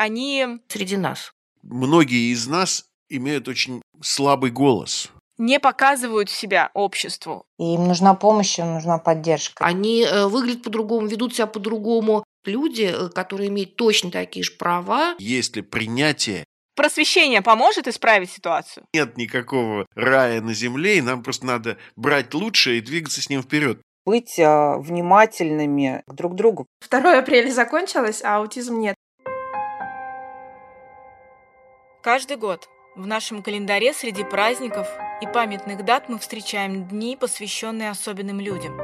они... Среди нас. Многие из нас имеют очень слабый голос. Не показывают себя обществу. И им нужна помощь, им нужна поддержка. Они э, выглядят по-другому, ведут себя по-другому. Люди, э, которые имеют точно такие же права. Есть ли принятие Просвещение поможет исправить ситуацию? нет никакого рая на земле, и нам просто надо брать лучшее и двигаться с ним вперед. Быть а, внимательными к друг другу. 2 апреля закончилось, а аутизм нет. Каждый год в нашем календаре среди праздников и памятных дат мы встречаем дни, посвященные особенным людям.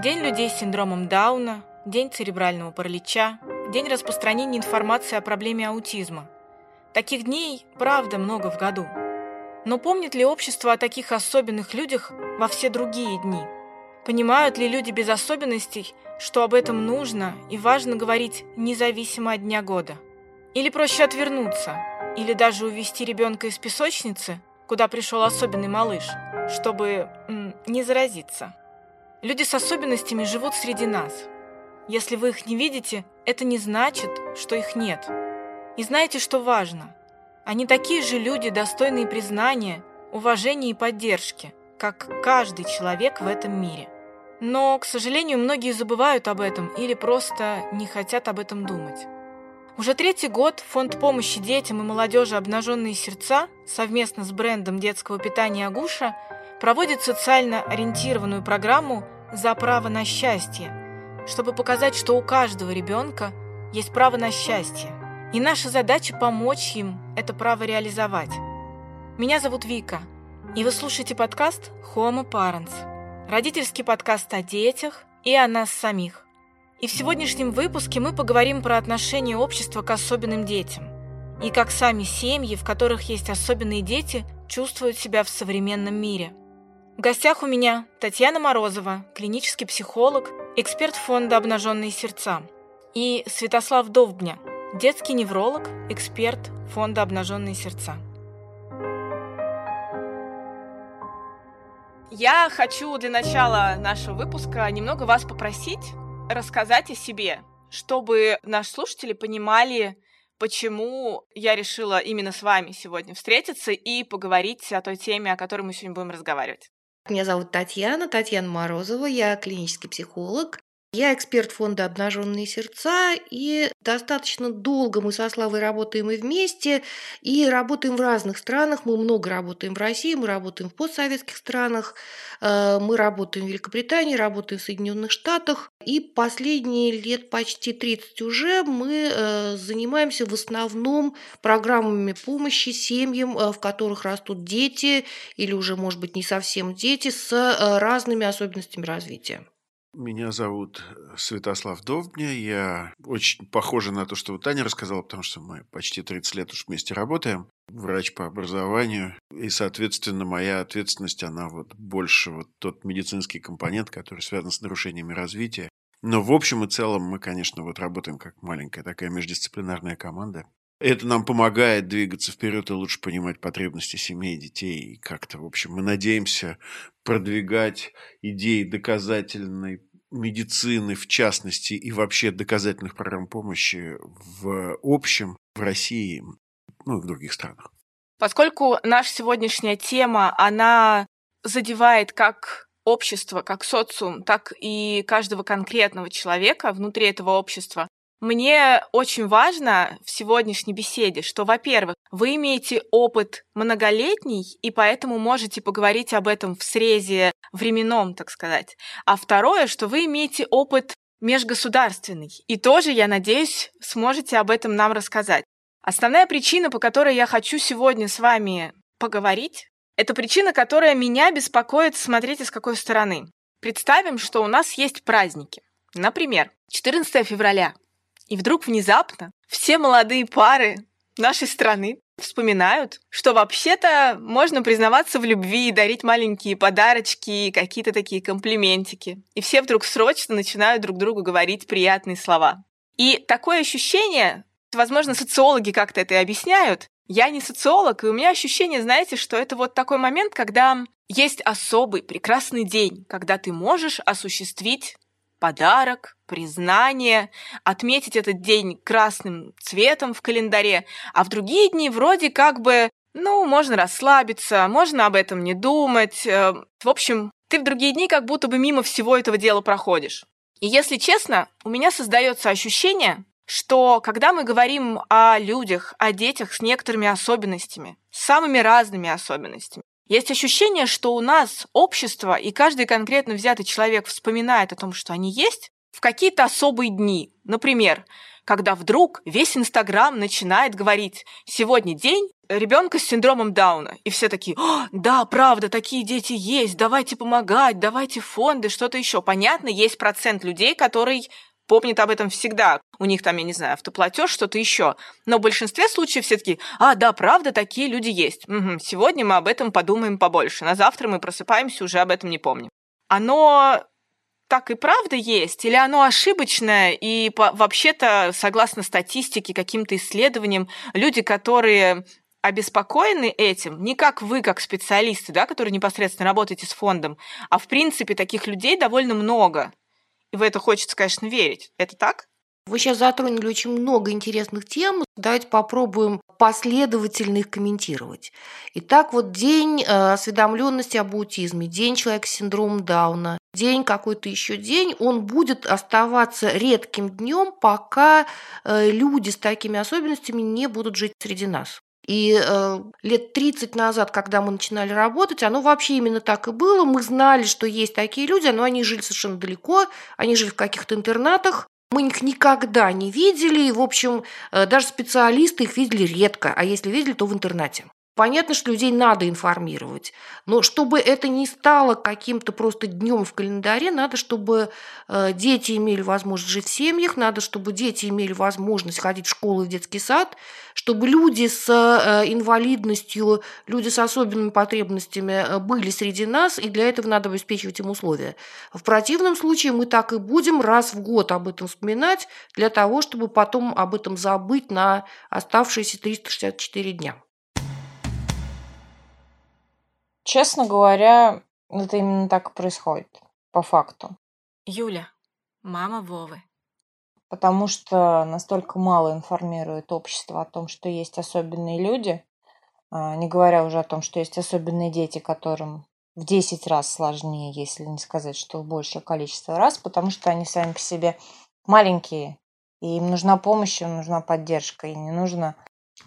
День людей с синдромом Дауна, День церебрального паралича, День распространения информации о проблеме аутизма. Таких дней, правда, много в году. Но помнит ли общество о таких особенных людях во все другие дни? Понимают ли люди без особенностей, что об этом нужно и важно говорить независимо от дня года? Или проще отвернуться, или даже увести ребенка из песочницы, куда пришел особенный малыш, чтобы не заразиться? Люди с особенностями живут среди нас. Если вы их не видите, это не значит, что их нет. И знаете, что важно? Они такие же люди, достойные признания, уважения и поддержки, как каждый человек в этом мире. Но, к сожалению, многие забывают об этом или просто не хотят об этом думать. Уже третий год Фонд помощи детям и молодежи «Обнаженные сердца» совместно с брендом детского питания «Агуша» проводит социально ориентированную программу «За право на счастье», чтобы показать, что у каждого ребенка есть право на счастье. И наша задача помочь им это право реализовать. Меня зовут Вика, и вы слушаете подкаст Homo Parents, родительский подкаст о детях и о нас самих. И в сегодняшнем выпуске мы поговорим про отношение общества к особенным детям и как сами семьи, в которых есть особенные дети, чувствуют себя в современном мире. В гостях у меня Татьяна Морозова, клинический психолог, эксперт фонда «Обнаженные сердца», и Святослав Довбня, детский невролог, эксперт фонда «Обнаженные сердца». Я хочу для начала нашего выпуска немного вас попросить рассказать о себе, чтобы наши слушатели понимали, почему я решила именно с вами сегодня встретиться и поговорить о той теме, о которой мы сегодня будем разговаривать. Меня зовут Татьяна, Татьяна Морозова, я клинический психолог. Я эксперт фонда «Обнаженные сердца», и достаточно долго мы со Славой работаем и вместе, и работаем в разных странах. Мы много работаем в России, мы работаем в постсоветских странах, э, мы работаем в Великобритании, работаем в Соединенных Штатах. И последние лет почти 30 уже мы э, занимаемся в основном программами помощи семьям, э, в которых растут дети, или уже, может быть, не совсем дети, с разными особенностями развития. Меня зовут э, Святослав Довбня. Я очень похожа на то, что Таня рассказала, потому что мы почти 30 лет уж вместе работаем. Врач по образованию. И, соответственно, моя ответственность, она вот больше вот тот медицинский компонент, который связан с нарушениями развития. Но в общем и целом мы, конечно, вот работаем как маленькая такая междисциплинарная команда. Это нам помогает двигаться вперед и лучше понимать потребности семей, детей. И как-то, в общем, мы надеемся продвигать идеи доказательной медицины, в частности, и вообще доказательных программ помощи в общем в России, ну и в других странах. Поскольку наша сегодняшняя тема, она задевает как общество, как социум, так и каждого конкретного человека внутри этого общества, мне очень важно в сегодняшней беседе, что, во-первых, вы имеете опыт многолетний, и поэтому можете поговорить об этом в срезе временном, так сказать. А второе, что вы имеете опыт межгосударственный, и тоже, я надеюсь, сможете об этом нам рассказать. Основная причина, по которой я хочу сегодня с вами поговорить, это причина, которая меня беспокоит, смотрите, с какой стороны. Представим, что у нас есть праздники. Например, 14 февраля и вдруг внезапно все молодые пары нашей страны вспоминают, что вообще-то можно признаваться в любви и дарить маленькие подарочки какие-то такие комплиментики. И все вдруг срочно начинают друг другу говорить приятные слова. И такое ощущение, возможно, социологи как-то это и объясняют, я не социолог, и у меня ощущение, знаете, что это вот такой момент, когда есть особый прекрасный день, когда ты можешь осуществить подарок, признание, отметить этот день красным цветом в календаре, а в другие дни вроде как бы, ну, можно расслабиться, можно об этом не думать. Э, в общем, ты в другие дни как будто бы мимо всего этого дела проходишь. И если честно, у меня создается ощущение, что когда мы говорим о людях, о детях с некоторыми особенностями, с самыми разными особенностями, есть ощущение, что у нас общество и каждый конкретно взятый человек вспоминает о том, что они есть, в какие-то особые дни. Например, когда вдруг весь Инстаграм начинает говорить «Сегодня день ребенка с синдромом Дауна». И все такие «Да, правда, такие дети есть, давайте помогать, давайте фонды, что-то еще». Понятно, есть процент людей, который помнит об этом всегда. У них там, я не знаю, автоплатеж, что-то еще. Но в большинстве случаев все таки а, да, правда, такие люди есть. Угу, сегодня мы об этом подумаем побольше. На завтра мы просыпаемся, уже об этом не помним. Оно так и правда есть? Или оно ошибочное? И вообще-то, согласно статистике, каким-то исследованиям, люди, которые обеспокоены этим, не как вы, как специалисты, да, которые непосредственно работаете с фондом, а в принципе таких людей довольно много. В это хочется, конечно, верить. Это так? Вы сейчас затронули очень много интересных тем. Давайте попробуем последовательно их комментировать. Итак, вот день э, осведомленности об аутизме, день человека с синдромом Дауна, день какой-то еще день, он будет оставаться редким днем, пока э, люди с такими особенностями не будут жить среди нас. И э, лет 30 назад, когда мы начинали работать, оно вообще именно так и было. Мы знали, что есть такие люди, но они жили совершенно далеко, они жили в каких-то интернатах. Мы их никогда не видели, и, в общем, э, даже специалисты их видели редко, а если видели, то в интернате. Понятно, что людей надо информировать, но чтобы это не стало каким-то просто днем в календаре, надо, чтобы э, дети имели возможность жить в семьях, надо, чтобы дети имели возможность ходить в школу и в детский сад, чтобы люди с э, инвалидностью, люди с особенными потребностями э, были среди нас, и для этого надо обеспечивать им условия. В противном случае мы так и будем раз в год об этом вспоминать, для того, чтобы потом об этом забыть на оставшиеся 364 дня. Честно говоря, это именно так и происходит, по факту. Юля, мама Вовы. Потому что настолько мало информирует общество о том, что есть особенные люди, а, не говоря уже о том, что есть особенные дети, которым в 10 раз сложнее, если не сказать, что большее количество раз, потому что они сами по себе маленькие, и им нужна помощь, им нужна поддержка, и не нужно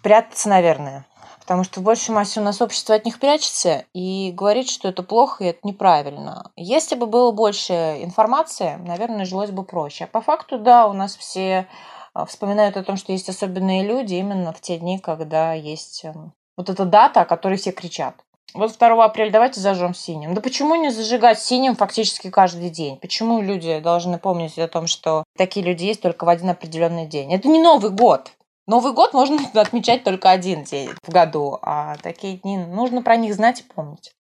прятаться, наверное. Потому что в большей массе у нас общество от них прячется и говорит, что это плохо и это неправильно. Если бы было больше информации, наверное, жилось бы проще. А по факту, да, у нас все а, вспоминают о том, что есть особенные люди именно в те дни, когда есть эм, вот эта дата, о которой все кричат. Вот 2 апреля давайте зажжем синим. Да почему не зажигать синим фактически каждый день? Почему люди должны помнить о том, что такие люди есть только в один определенный день? Это не Новый год. Новый год можно отмечать только один день в году, а такие дни нужно про них знать и помнить.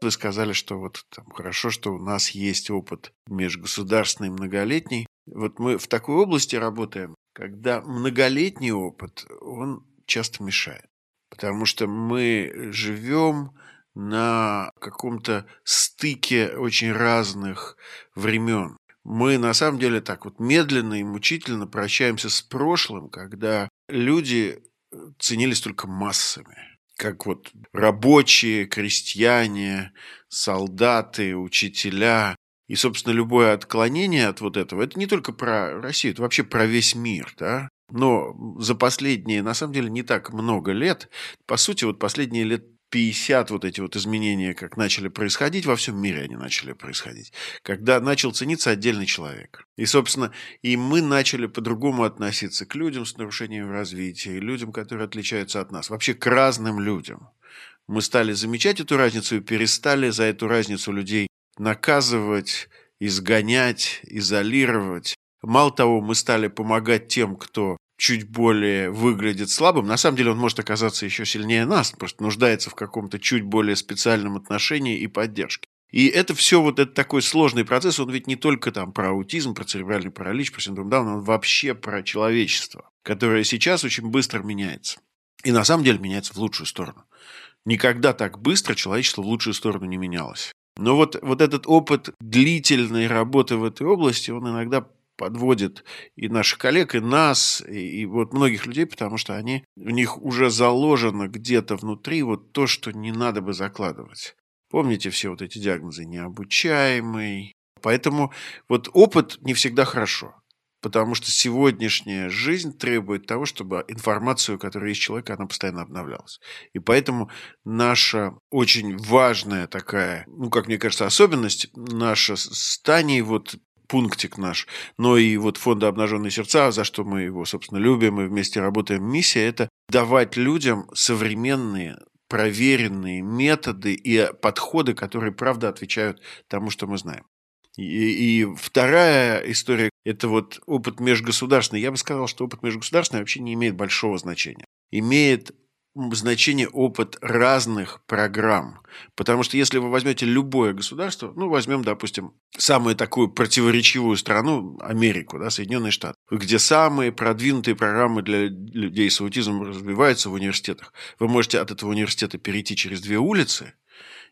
Вы сказали, что вот там, хорошо, что у нас есть опыт межгосударственный многолетний. Вот мы в такой области работаем, когда многолетний опыт, он часто мешает. Потому что мы живем на каком-то стыке очень разных времен мы на самом деле так вот медленно и мучительно прощаемся с прошлым, когда люди э, ценились только массами. Как вот рабочие, крестьяне, солдаты, учителя. И, собственно, любое отклонение от вот этого, это не только про Россию, это вообще про весь мир, да? Но за последние, на самом деле, не так много лет, по сути, вот последние лет 50 вот эти вот изменения, как начали происходить, во всем мире они начали происходить, когда начал цениться отдельный человек. И, собственно, и мы начали по-другому относиться к людям с нарушением развития, людям, которые отличаются от нас, вообще к разным людям. Мы стали замечать эту разницу и перестали за эту разницу людей наказывать, изгонять, изолировать. Мало того, мы стали помогать тем, кто чуть более выглядит слабым, на самом деле он может оказаться еще сильнее нас, просто нуждается в каком-то чуть более специальном отношении и поддержке. И это все вот этот такой сложный процесс, он ведь не только там про аутизм, про церебральный паралич, про синдром Дауна, он вообще про человечество, которое сейчас очень быстро меняется. И на самом деле меняется в лучшую сторону. Никогда так быстро человечество в лучшую сторону не менялось. Но вот, вот этот опыт длительной работы в этой области, он иногда подводит и наших коллег, и нас, и, и вот многих людей, потому что они, у них уже заложено где-то внутри вот то, что не надо бы закладывать. Помните все вот эти диагнозы необучаемый. Поэтому вот опыт не всегда хорошо. Потому что сегодняшняя жизнь требует того, чтобы информацию, которая есть человека, она постоянно обновлялась. И поэтому наша очень важная такая, ну, как мне кажется, особенность, наша стание вот пунктик наш, но и вот фонда «Обнаженные сердца», за что мы его, собственно, любим и вместе работаем, миссия – это давать людям современные проверенные методы и подходы, которые, правда, отвечают тому, что мы знаем. И, и вторая история – это вот опыт межгосударственный. Я бы сказал, что опыт межгосударственный вообще не имеет большого значения. Имеет значение опыт разных программ. Потому что если вы возьмете любое государство, ну, возьмем, допустим, самую такую противоречивую страну, Америку, да, Соединенные Штаты, где самые продвинутые программы для людей с аутизмом развиваются в университетах. Вы можете от этого университета перейти через две улицы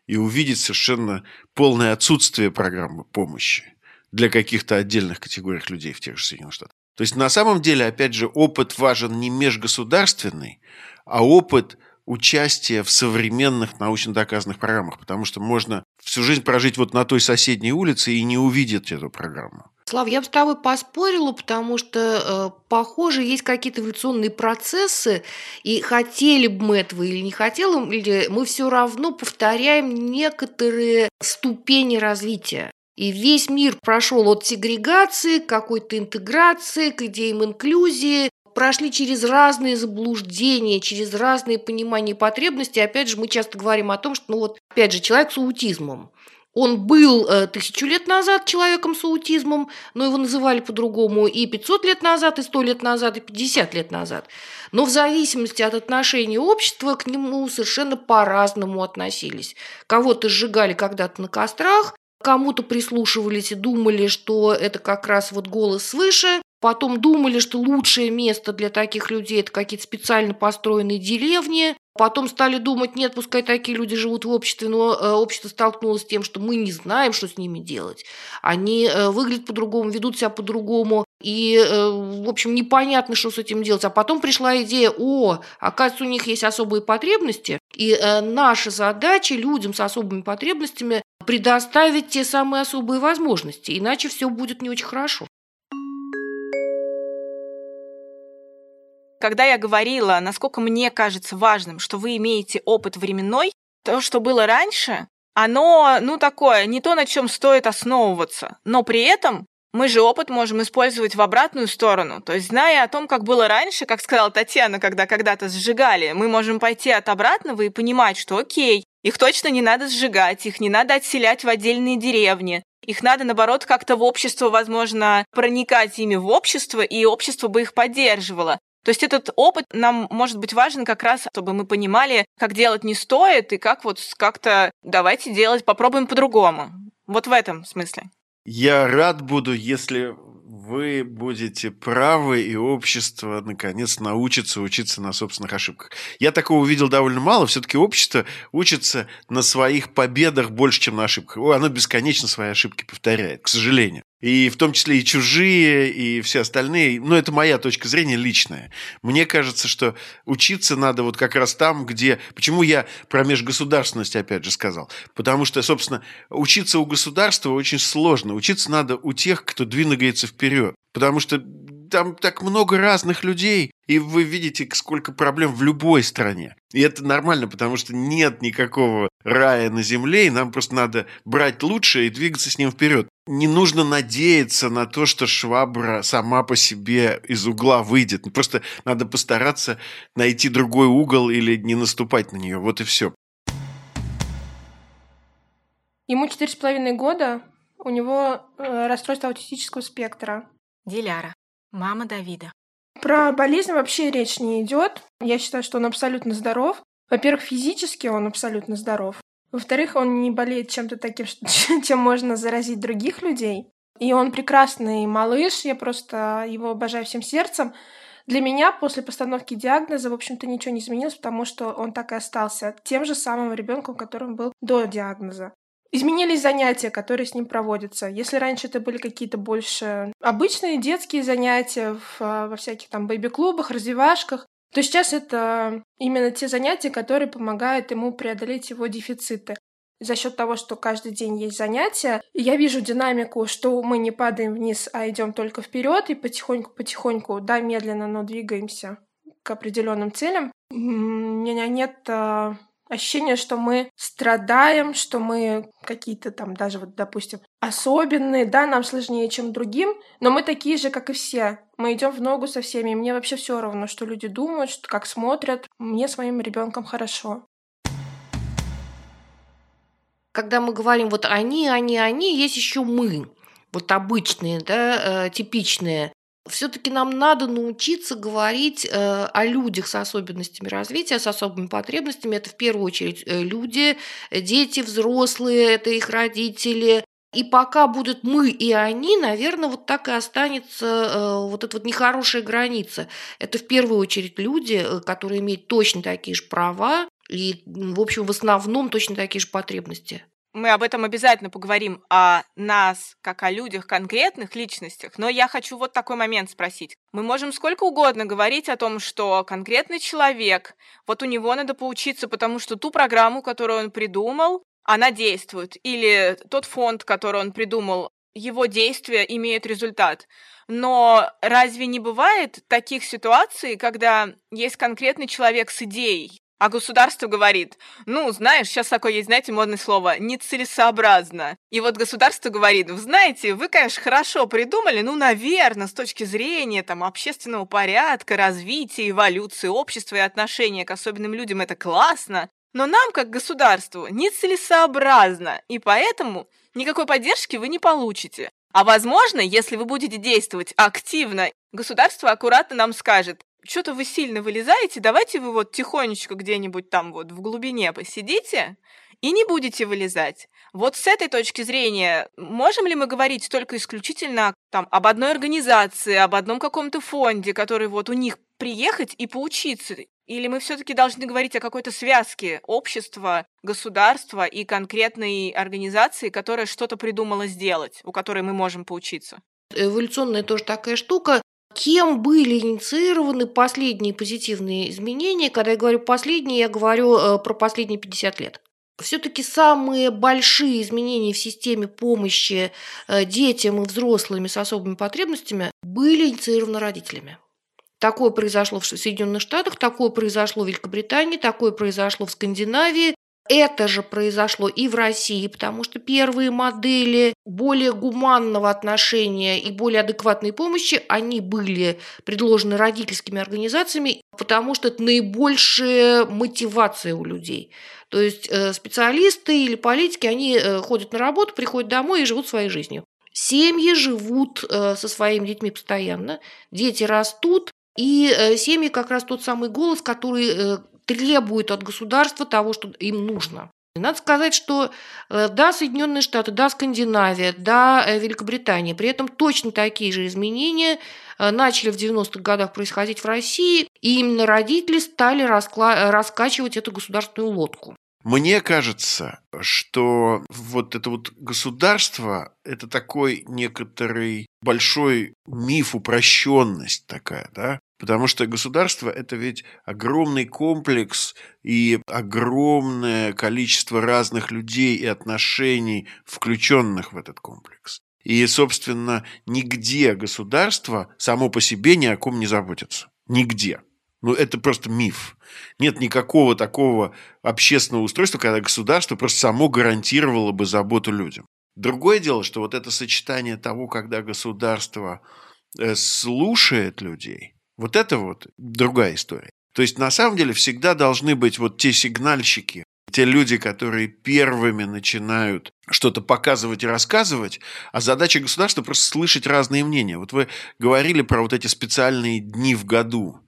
и увидеть совершенно полное отсутствие программы помощи для каких-то отдельных категорий людей в тех же Соединенных Штатах. То есть на самом деле, опять же, опыт важен не межгосударственный, а опыт участия в современных научно доказанных программах, потому что можно всю жизнь прожить вот на той соседней улице и не увидеть эту программу. Слав, я бы с тобой поспорила, потому что, э, похоже, есть какие-то эволюционные процессы, и хотели бы мы этого или не хотели, мы все равно повторяем некоторые ступени развития. И весь мир прошел от сегрегации к какой-то интеграции, к идеям инклюзии, прошли через разные заблуждения, через разные понимания потребностей. Опять же, мы часто говорим о том, что, ну вот, опять же, человек с аутизмом. Он был э, тысячу лет назад человеком с аутизмом, но его называли по-другому и 500 лет назад, и 100 лет назад, и 50 лет назад. Но в зависимости от отношения общества к нему совершенно по-разному относились. Кого-то сжигали когда-то на кострах, кому-то прислушивались и думали, что это как раз вот голос свыше, Потом думали, что лучшее место для таких людей – это какие-то специально построенные деревни. Потом стали думать, нет, пускай такие люди живут в обществе, но э, общество столкнулось с тем, что мы не знаем, что с ними делать. Они э, выглядят по-другому, ведут себя по-другому, и, э, в общем, непонятно, что с этим делать. А потом пришла идея, о, оказывается, у них есть особые потребности, и наша задача людям с особыми потребностями предоставить те самые особые возможности, иначе все будет не очень хорошо. Когда я говорила, насколько мне кажется важным, что вы имеете опыт временной, то, что было раньше, оно, ну, такое, не то, на чем стоит основываться. Но при этом мы же опыт можем использовать в обратную сторону. То есть, зная о том, как было раньше, как сказала Татьяна, когда когда-то сжигали, мы можем пойти от обратного и понимать, что окей, их точно не надо сжигать, их не надо отселять в отдельные деревни. Их надо, наоборот, как-то в общество, возможно, проникать ими в общество, и общество бы их поддерживало. То есть этот опыт нам может быть важен как раз, чтобы мы понимали, как делать не стоит, и как вот как-то давайте делать, попробуем по-другому. Вот в этом смысле. Я рад буду, если вы будете правы, и общество, наконец, научится учиться на собственных ошибках. Я такого увидел довольно мало. Все-таки общество учится на своих победах больше, чем на ошибках. Оно бесконечно свои ошибки повторяет, к сожалению и в том числе и чужие, и все остальные. Но это моя точка зрения личная. Мне кажется, что учиться надо вот как раз там, где... Почему я про межгосударственность опять же сказал? Потому что, собственно, учиться у государства очень сложно. Учиться надо у тех, кто двигается вперед. Потому что там так много разных людей, и вы видите, сколько проблем в любой стране. И это нормально, потому что нет никакого рая на земле, и нам просто надо брать лучшее и двигаться с ним вперед. Не нужно надеяться на то, что швабра сама по себе из угла выйдет. Просто надо постараться найти другой угол или не наступать на нее. Вот и все. Ему четыре с половиной года, у него э, расстройство аутистического спектра. Диляра. Мама Давида. Про болезнь вообще речь не идет. Я считаю, что он абсолютно здоров. Во-первых, физически он абсолютно здоров. Во-вторых, он не болеет чем-то таким, чем можно заразить других людей. И он прекрасный малыш, я просто его обожаю всем сердцем. Для меня после постановки диагноза, в общем-то, ничего не изменилось, потому что он так и остался тем же самым ребенком, которым был до диагноза. Изменились занятия, которые с ним проводятся. Если раньше это были какие-то больше обычные детские занятия в, а, во всяких там бэйби-клубах, развивашках, то сейчас это именно те занятия, которые помогают ему преодолеть его дефициты. За счет того, что каждый день есть занятия, я вижу динамику, что мы не падаем вниз, а идем только вперед и потихоньку-потихоньку, да, медленно, но двигаемся к определенным целям. У меня нет а, ощущение, что мы страдаем, что мы какие-то там даже вот, допустим, особенные, да, нам сложнее, чем другим, но мы такие же, как и все. Мы идем в ногу со всеми. Мне вообще все равно, что люди думают, что как смотрят. Мне с моим ребенком хорошо. Когда мы говорим вот они, они, они, есть еще мы вот обычные, да, э, типичные все-таки нам надо научиться говорить э, о людях с особенностями развития, с особыми потребностями. Это в первую очередь э, люди, дети, взрослые, это их родители. И пока будут мы и они, наверное, вот так и останется э, вот эта вот нехорошая граница. Это в первую очередь люди, э, которые имеют точно такие же права и, в общем, в основном точно такие же потребности мы об этом обязательно поговорим, о нас, как о людях, конкретных личностях. Но я хочу вот такой момент спросить. Мы можем сколько угодно говорить о том, что конкретный человек, вот у него надо поучиться, потому что ту программу, которую он придумал, она действует. Или тот фонд, который он придумал, его действия имеют результат. Но разве не бывает таких ситуаций, когда есть конкретный человек с идеей, а государство говорит, ну, знаешь, сейчас такое есть, знаете, модное слово, нецелесообразно. И вот государство говорит, вы знаете, вы, конечно, хорошо придумали, ну, наверное, с точки зрения там общественного порядка, развития, эволюции общества и отношения к особенным людям это классно, но нам, как государству, нецелесообразно, и поэтому никакой поддержки вы не получите. А возможно, если вы будете действовать активно, государство аккуратно нам скажет, что-то вы сильно вылезаете, давайте вы вот тихонечко где-нибудь там вот в глубине посидите и не будете вылезать. Вот с этой точки зрения, можем ли мы говорить только исключительно там, об одной организации, об одном каком-то фонде, который вот у них приехать и поучиться? Или мы все-таки должны говорить о какой-то связке общества, государства и конкретной организации, которая что-то придумала сделать, у которой мы можем поучиться? Эволюционная тоже такая штука. Кем были инициированы последние позитивные изменения? Когда я говорю последние, я говорю э, про последние 50 лет. Все-таки самые большие изменения в системе помощи э, детям и взрослым с особыми потребностями были инициированы родителями. Такое произошло в Соединенных Штатах, такое произошло в Великобритании, такое произошло в Скандинавии, это же произошло и в России, потому что первые модели более гуманного отношения и более адекватной помощи, они были предложены родительскими организациями, потому что это наибольшая мотивация у людей. То есть э, специалисты или политики, они э, ходят на работу, приходят домой и живут своей жизнью. Семьи живут э, со своими детьми постоянно, дети растут, и семьи как раз тот самый голос, который требуют от государства того, что им нужно. Надо сказать, что э, да, Соединенные Штаты, да, Скандинавия, да, э, Великобритания, при этом точно такие же изменения э, начали в 90-х годах происходить в России, и именно родители стали раскла- раскачивать эту государственную лодку. Мне кажется, что вот это вот государство – это такой некоторый большой миф, упрощенность такая, да? Потому что государство – это ведь огромный комплекс и огромное количество разных людей и отношений, включенных в этот комплекс. И, собственно, нигде государство само по себе ни о ком не заботится. Нигде. Ну, это просто миф. Нет никакого такого общественного устройства, когда государство просто само гарантировало бы заботу людям. Другое дело, что вот это сочетание того, когда государство э, слушает людей, вот это вот другая история. То есть на самом деле всегда должны быть вот те сигнальщики, те люди, которые первыми начинают что-то показывать и рассказывать, а задача государства просто слышать разные мнения. Вот вы говорили про вот эти специальные дни в году,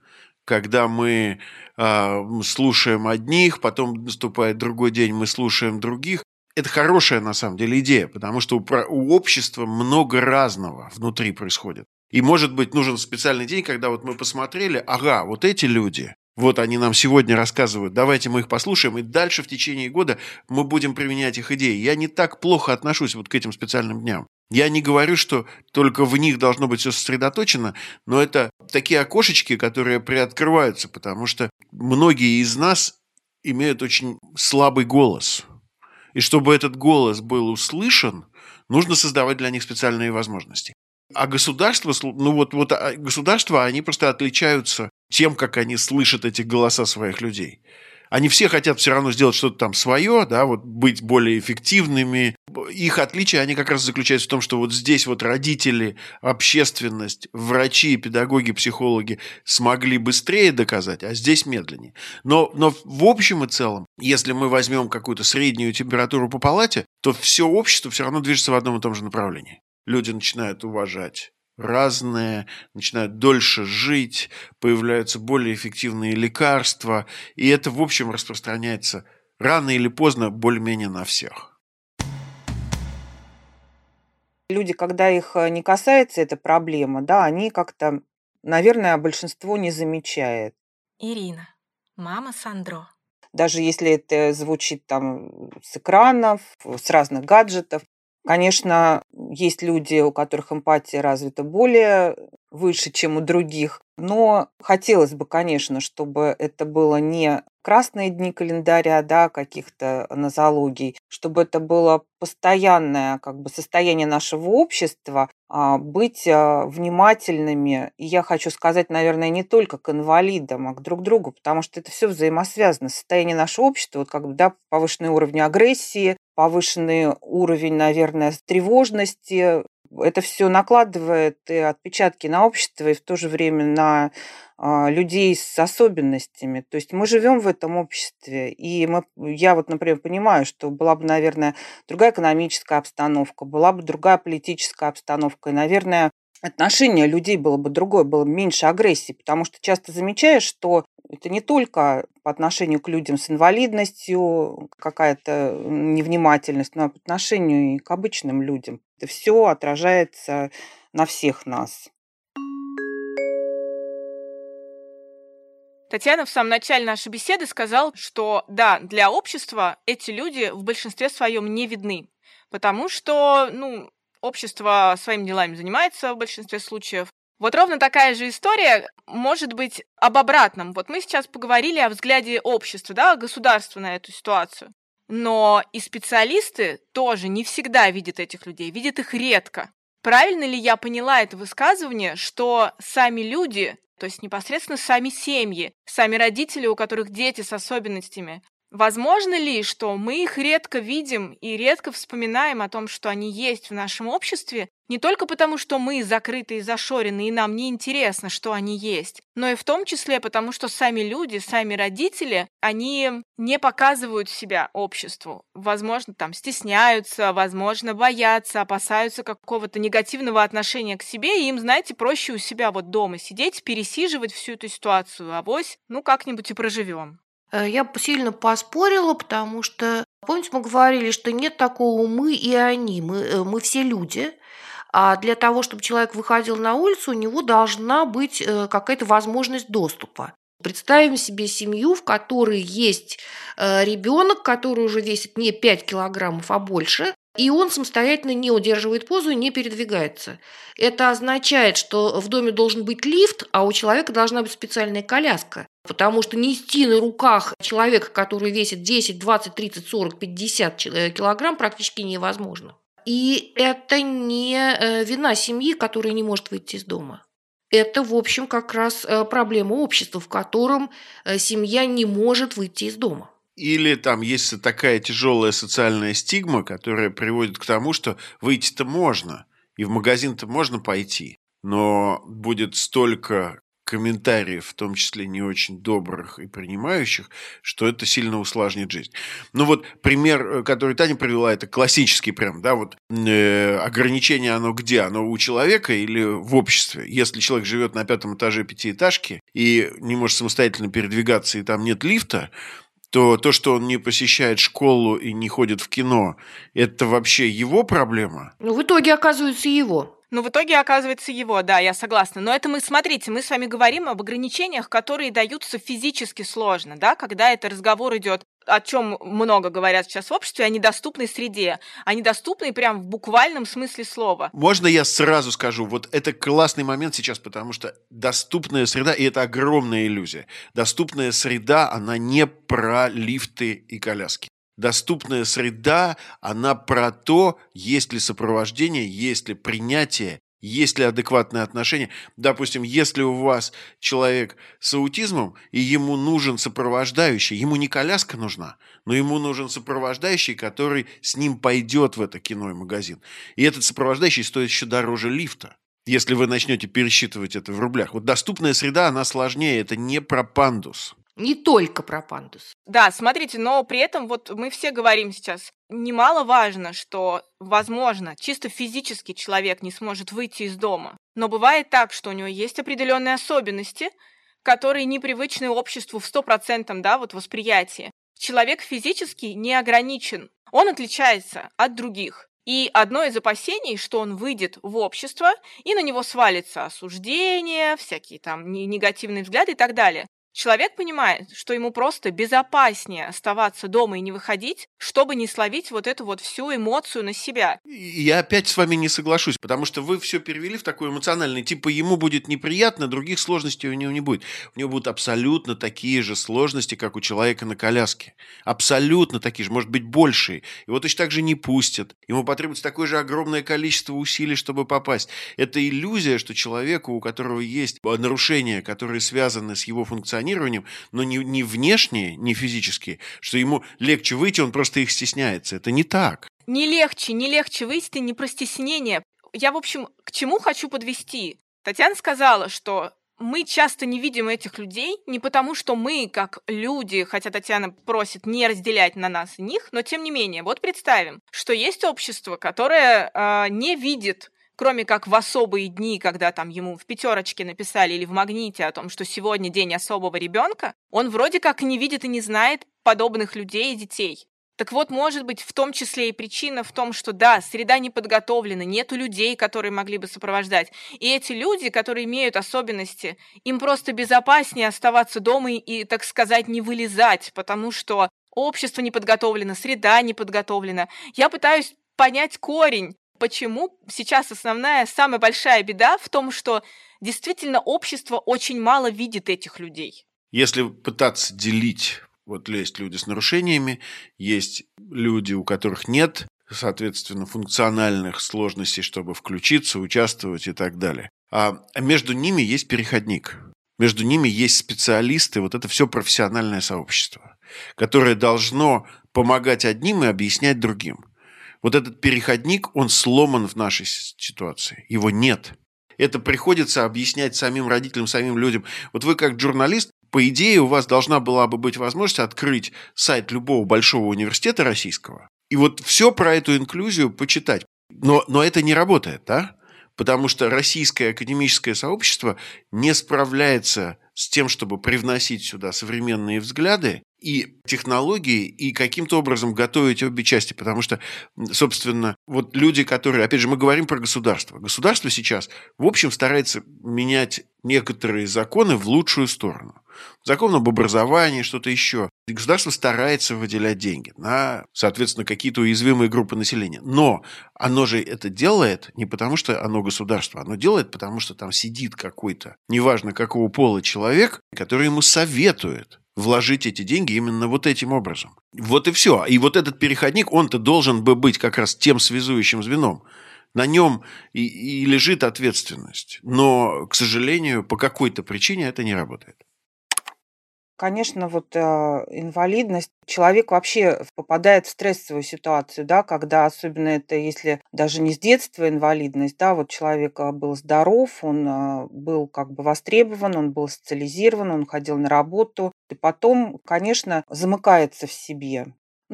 когда мы э, слушаем одних, потом наступает другой день, мы слушаем других. Это хорошая на самом деле идея, потому что у, у общества много разного внутри происходит. И, может быть, нужен специальный день, когда вот мы посмотрели, ага, вот эти люди, Вот они нам сегодня рассказывают, давайте мы их послушаем, и дальше в течение года мы будем применять их идеи. Я не так плохо отношусь вот к этим специальным дням. Я не говорю, что только в них должно быть все сосредоточено, но это такие окошечки, которые приоткрываются, потому что многие из нас имеют очень слабый голос. И чтобы этот голос был услышан, нужно создавать для них специальные возможности. А государства, ну вот, вот а, государства, они просто отличаются тем, как они слышат эти голоса своих людей. Они все хотят все равно сделать что-то там свое, да, вот быть более эффективными. Их отличие, они как раз заключаются в том, что вот здесь вот родители, общественность, врачи, педагоги, психологи смогли быстрее доказать, а здесь медленнее. Но, но в общем и целом, если мы возьмем какую-то среднюю температуру по палате, то все общество все равно движется в одном и том же направлении. Люди начинают уважать разные, начинают дольше жить, появляются более эффективные лекарства, и это, в общем, распространяется рано или поздно более-менее на всех. Люди, когда их э, не касается эта проблема, да, они как-то, наверное, большинство не замечает. Ирина, мама Сандро. Даже если это звучит там с экранов, с разных гаджетов, Конечно, есть люди, у которых эмпатия развита более выше, чем у других. Но хотелось бы, конечно, чтобы это было не красные дни календаря, да, каких-то нозологий, чтобы это было постоянное как бы состояние нашего общества, быть а, внимательными. И я хочу сказать, наверное, не только к инвалидам, а к друг другу, потому что это все взаимосвязано. Состояние нашего общества, вот как бы, да, повышенный уровень агрессии, повышенный уровень, наверное, тревожности, это все накладывает и отпечатки на общество и в то же время на а, людей с особенностями. То есть мы живем в этом обществе, и мы, я вот, например, понимаю, что была бы, наверное, другая экономическая обстановка, была бы другая политическая обстановка, и, наверное, отношение людей было бы другое, было бы меньше агрессии, потому что часто замечаешь, что это не только по отношению к людям с инвалидностью какая-то невнимательность, но и по отношению и к обычным людям. Это все отражается на всех нас. Татьяна в самом начале нашей беседы сказала, что да, для общества эти люди в большинстве своем не видны, потому что, ну, общество своими делами занимается в большинстве случаев. Вот ровно такая же история может быть об обратном. Вот мы сейчас поговорили о взгляде общества, да, государства на эту ситуацию. Но и специалисты тоже не всегда видят этих людей, видят их редко. Правильно ли я поняла это высказывание, что сами люди, то есть непосредственно сами семьи, сами родители, у которых дети с особенностями, Возможно ли, что мы их редко видим и редко вспоминаем о том, что они есть в нашем обществе, не только потому, что мы закрыты и зашорены, и нам не интересно, что они есть, но и в том числе потому, что сами люди, сами родители, они не показывают себя обществу. Возможно, там стесняются, возможно, боятся, опасаются какого-то негативного отношения к себе, и им, знаете, проще у себя вот дома сидеть, пересиживать всю эту ситуацию, а вось, ну, как-нибудь и проживем. Э, я сильно поспорила, потому что, помните, мы говорили, что нет такого мы и они, мы, э, мы все люди, а для того, чтобы человек выходил на улицу, у него должна быть э, какая-то возможность доступа. Представим себе семью, в которой есть ребенок, который уже весит не 5 килограммов, а больше, и он самостоятельно не удерживает позу и не передвигается. Это означает, что в доме должен быть лифт, а у человека должна быть специальная коляска. Потому что нести на руках человека, который весит 10, 20, 30, 40, 50 килограмм, практически невозможно. И это не э, вина семьи, которая не может выйти из дома. Это, в общем, как раз э, проблема общества, в котором э, семья не может выйти из дома. Или там есть такая тяжелая социальная стигма, которая приводит к тому, что выйти-то можно, и в магазин-то можно пойти, но будет столько комментариев, в том числе не очень добрых и принимающих, что это сильно усложнит жизнь. Ну вот пример, э, который Таня привела, это классический прям, да, вот э, ограничение оно где? Оно у человека или в обществе? Если человек живет на пятом этаже пятиэтажки и не может самостоятельно передвигаться, и там нет лифта, то то, что он не посещает школу и не ходит в кино, это вообще его проблема? Ну, в итоге оказывается его. Но в итоге оказывается его, да, я согласна. Но это мы, смотрите, мы с вами говорим об ограничениях, которые даются физически сложно, да, когда это разговор идет о чем много говорят сейчас в обществе, о недоступной среде. О недоступной прям в буквальном смысле слова. Можно я сразу скажу? Вот это классный момент сейчас, потому что доступная среда, и это огромная иллюзия, доступная среда, она не про лифты и коляски. Доступная среда, она про то, есть ли сопровождение, есть ли принятие, есть ли адекватное отношение. Допустим, если у вас человек с аутизмом, и ему нужен сопровождающий, ему не коляска нужна, но ему нужен сопровождающий, который с ним пойдет в это кино и магазин. И этот сопровождающий стоит еще дороже лифта если вы начнете пересчитывать это в рублях. Вот доступная среда, она сложнее, это не про пандус. Не только про пандус. Да, смотрите, но при этом вот мы все говорим сейчас, немаловажно, что, возможно, чисто физически человек не сможет выйти из дома. Но бывает так, что у него есть определенные особенности, которые непривычны обществу в стопроцентном да, вот восприятии. Человек физически не ограничен. Он отличается от других. И одно из опасений, что он выйдет в общество, и на него свалится осуждение, всякие там негативные взгляды и так далее. Человек понимает, что ему просто безопаснее оставаться дома и не выходить, чтобы не словить вот эту вот всю эмоцию на себя. Я опять с вами не соглашусь, потому что вы все перевели в такой эмоциональный, типа ему будет неприятно, других сложностей у него не будет. У него будут абсолютно такие же сложности, как у человека на коляске. Абсолютно такие же, может быть, большие. Его точно так же не пустят. Ему потребуется такое же огромное количество усилий, чтобы попасть. Это иллюзия, что человеку, у которого есть нарушения, которые связаны с его функционированием, позиционированием, но не, не внешние, не физические, что ему легче выйти, он просто их стесняется. Это не так. Не легче, не легче выйти, не про стеснение. Я, в общем, к чему хочу подвести? Татьяна сказала, что мы часто не видим этих людей не потому, что мы, как люди, хотя Татьяна просит не разделять на нас и них, но тем не менее, вот представим, что есть общество, которое э, не видит кроме как в особые дни, когда там ему в пятерочке написали или в магните о том, что сегодня день особого ребенка, он вроде как не видит и не знает подобных людей и детей. Так вот, может быть, в том числе и причина в том, что да, среда не подготовлена, нету людей, которые могли бы сопровождать. И эти люди, которые имеют особенности, им просто безопаснее оставаться дома и, так сказать, не вылезать, потому что общество не подготовлено, среда не подготовлена. Я пытаюсь понять корень, почему сейчас основная, самая большая беда в том, что действительно общество очень мало видит этих людей. Если пытаться делить, вот есть люди с нарушениями, есть люди, у которых нет, соответственно, функциональных сложностей, чтобы включиться, участвовать и так далее. А между ними есть переходник. Между ними есть специалисты, вот это все профессиональное сообщество, которое должно помогать одним и объяснять другим. Вот этот переходник, он сломан в нашей ситуации. Его нет. Это приходится объяснять самим родителям, самим людям. Вот вы как журналист, по идее, у вас должна была бы быть возможность открыть сайт любого большого университета российского и вот все про эту инклюзию почитать. Но, но это не работает, да? Потому что российское академическое сообщество не справляется с тем, чтобы привносить сюда современные взгляды и технологии, и каким-то образом готовить обе части. Потому что, собственно, вот люди, которые, опять же, мы говорим про государство. Государство сейчас, в общем, старается менять некоторые законы в лучшую сторону. Закон об образовании, что-то еще. Государство старается выделять деньги на, соответственно, какие-то уязвимые группы населения. Но оно же это делает не потому, что оно государство. Оно делает, потому что там сидит какой-то, неважно какого пола человек, который ему советует вложить эти деньги именно вот этим образом. Вот и все. И вот этот переходник, он-то должен бы быть как раз тем связующим звеном. На нем и, и лежит ответственность. Но, к сожалению, по какой-то причине это не работает. Конечно, вот э, инвалидность, человек вообще попадает в стрессовую ситуацию, да, когда особенно это, если даже не с детства инвалидность, да, вот человек а, был здоров, он э, был как бы востребован, он был социализирован, он ходил на работу, и потом, конечно, замыкается в себе.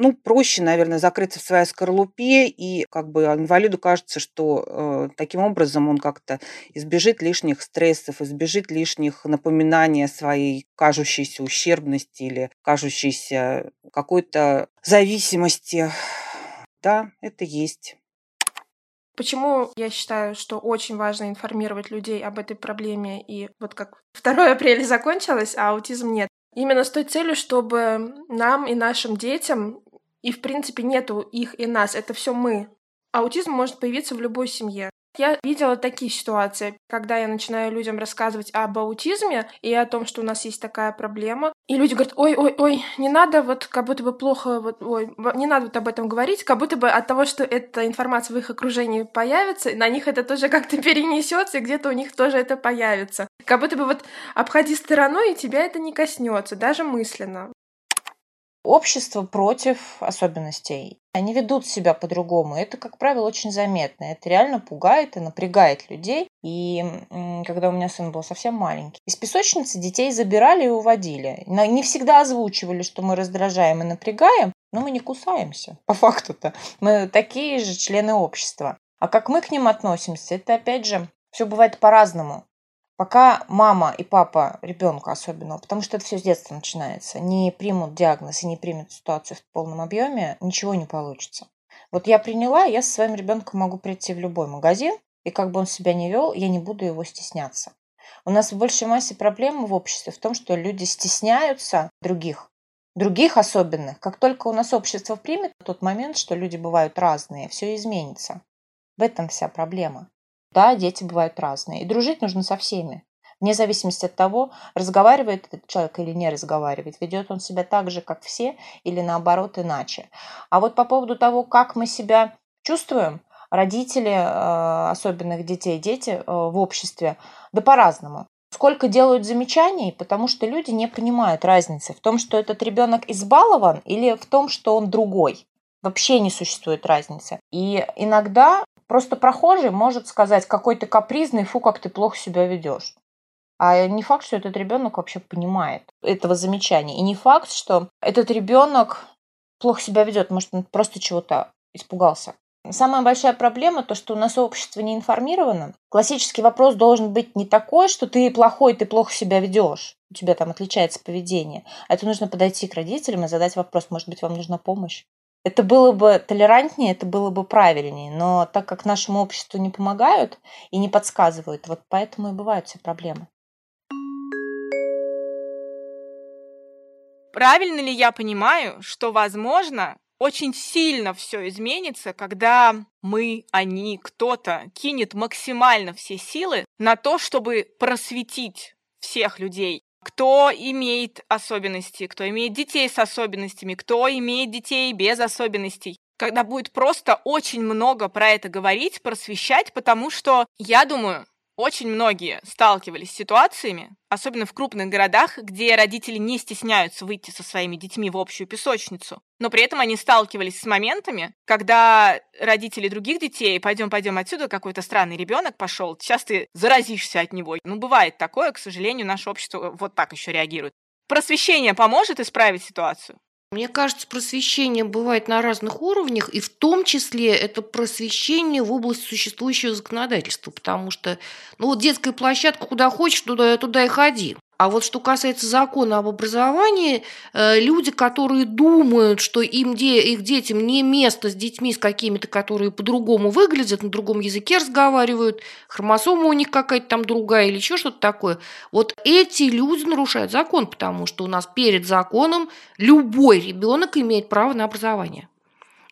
Ну, проще, наверное, закрыться в своей скорлупе, и как бы инвалиду кажется, что э, таким образом он как-то избежит лишних стрессов, избежит лишних напоминаний о своей кажущейся ущербности или кажущейся какой-то зависимости. Да, это есть. Почему я считаю, что очень важно информировать людей об этой проблеме, и вот как 2 апреля закончилось, а аутизм нет. Именно с той целью, чтобы нам и нашим детям, и в принципе нету их и нас, это все мы. Аутизм может появиться в любой семье. Я видела такие ситуации, когда я начинаю людям рассказывать об аутизме и о том, что у нас есть такая проблема. И люди говорят, ой, ой, ой, не надо вот как будто бы плохо, вот, ой, не надо вот об этом говорить, как будто бы от того, что эта информация в их окружении появится, на них это тоже как-то перенесется, и где-то у них тоже это появится. Как будто бы вот обходи стороной, и тебя это не коснется, даже мысленно. Общество против особенностей. Они ведут себя по-другому. Это, как правило, очень заметно. Это реально пугает и напрягает людей. И когда у меня сын был совсем маленький, из песочницы детей забирали и уводили. Не всегда озвучивали, что мы раздражаем и напрягаем, но мы не кусаемся, по факту-то. Мы такие же члены общества. А как мы к ним относимся, это опять же все бывает по-разному. Пока мама и папа ребенка особенно, потому что это все с детства начинается, не примут диагноз и не примут ситуацию в полном объеме, ничего не получится. Вот я приняла, я со своим ребенком могу прийти в любой магазин, и как бы он себя не вел, я не буду его стесняться. У нас в большей массе проблемы в обществе в том, что люди стесняются других, других особенных. Как только у нас общество примет тот момент, что люди бывают разные, все изменится. В этом вся проблема. Да, дети бывают разные. И дружить нужно со всеми. Вне зависимости от того, разговаривает этот человек или не разговаривает, ведет он себя так же, как все, или наоборот иначе. А вот по поводу того, как мы себя чувствуем, родители э, особенных детей, дети э, в обществе, да по-разному. Сколько делают замечаний, потому что люди не понимают разницы в том, что этот ребенок избалован или в том, что он другой. Вообще не существует разницы. И иногда Просто прохожий может сказать, какой ты капризный, фу, как ты плохо себя ведешь. А не факт, что этот ребенок вообще понимает этого замечания. И не факт, что этот ребенок плохо себя ведет. Может, он просто чего-то испугался. Самая большая проблема то, что у нас общество не информировано. Классический вопрос должен быть не такой, что ты плохой, ты плохо себя ведешь. У тебя там отличается поведение. А это нужно подойти к родителям и задать вопрос, может быть, вам нужна помощь. Это было бы толерантнее, это было бы правильнее, но так как нашему обществу не помогают и не подсказывают, вот поэтому и бывают все проблемы. Правильно ли я понимаю, что, возможно, очень сильно все изменится, когда мы, они, кто-то кинет максимально все силы на то, чтобы просветить всех людей кто имеет особенности, кто имеет детей с особенностями, кто имеет детей без особенностей. Когда будет просто очень много про это говорить, просвещать, потому что, я думаю, очень многие сталкивались с ситуациями, особенно в крупных городах, где родители не стесняются выйти со своими детьми в общую песочницу, но при этом они сталкивались с моментами, когда родители других детей, пойдем, пойдем отсюда, какой-то странный ребенок пошел, сейчас ты заразишься от него. Ну, бывает такое, к сожалению, наше общество вот так еще реагирует. Просвещение поможет исправить ситуацию? Мне кажется, просвещение бывает на разных уровнях, и в том числе это просвещение в области существующего законодательства, потому что, ну вот детская площадка, куда хочешь, туда, туда и ходи. А вот что касается закона об образовании, э, люди, которые думают, что им, их детям не место с детьми, с какими-то, которые по-другому выглядят, на другом языке разговаривают, хромосома у них какая-то там другая или еще что-то такое, вот эти люди нарушают закон, потому что у нас перед законом любой ребенок имеет право на образование.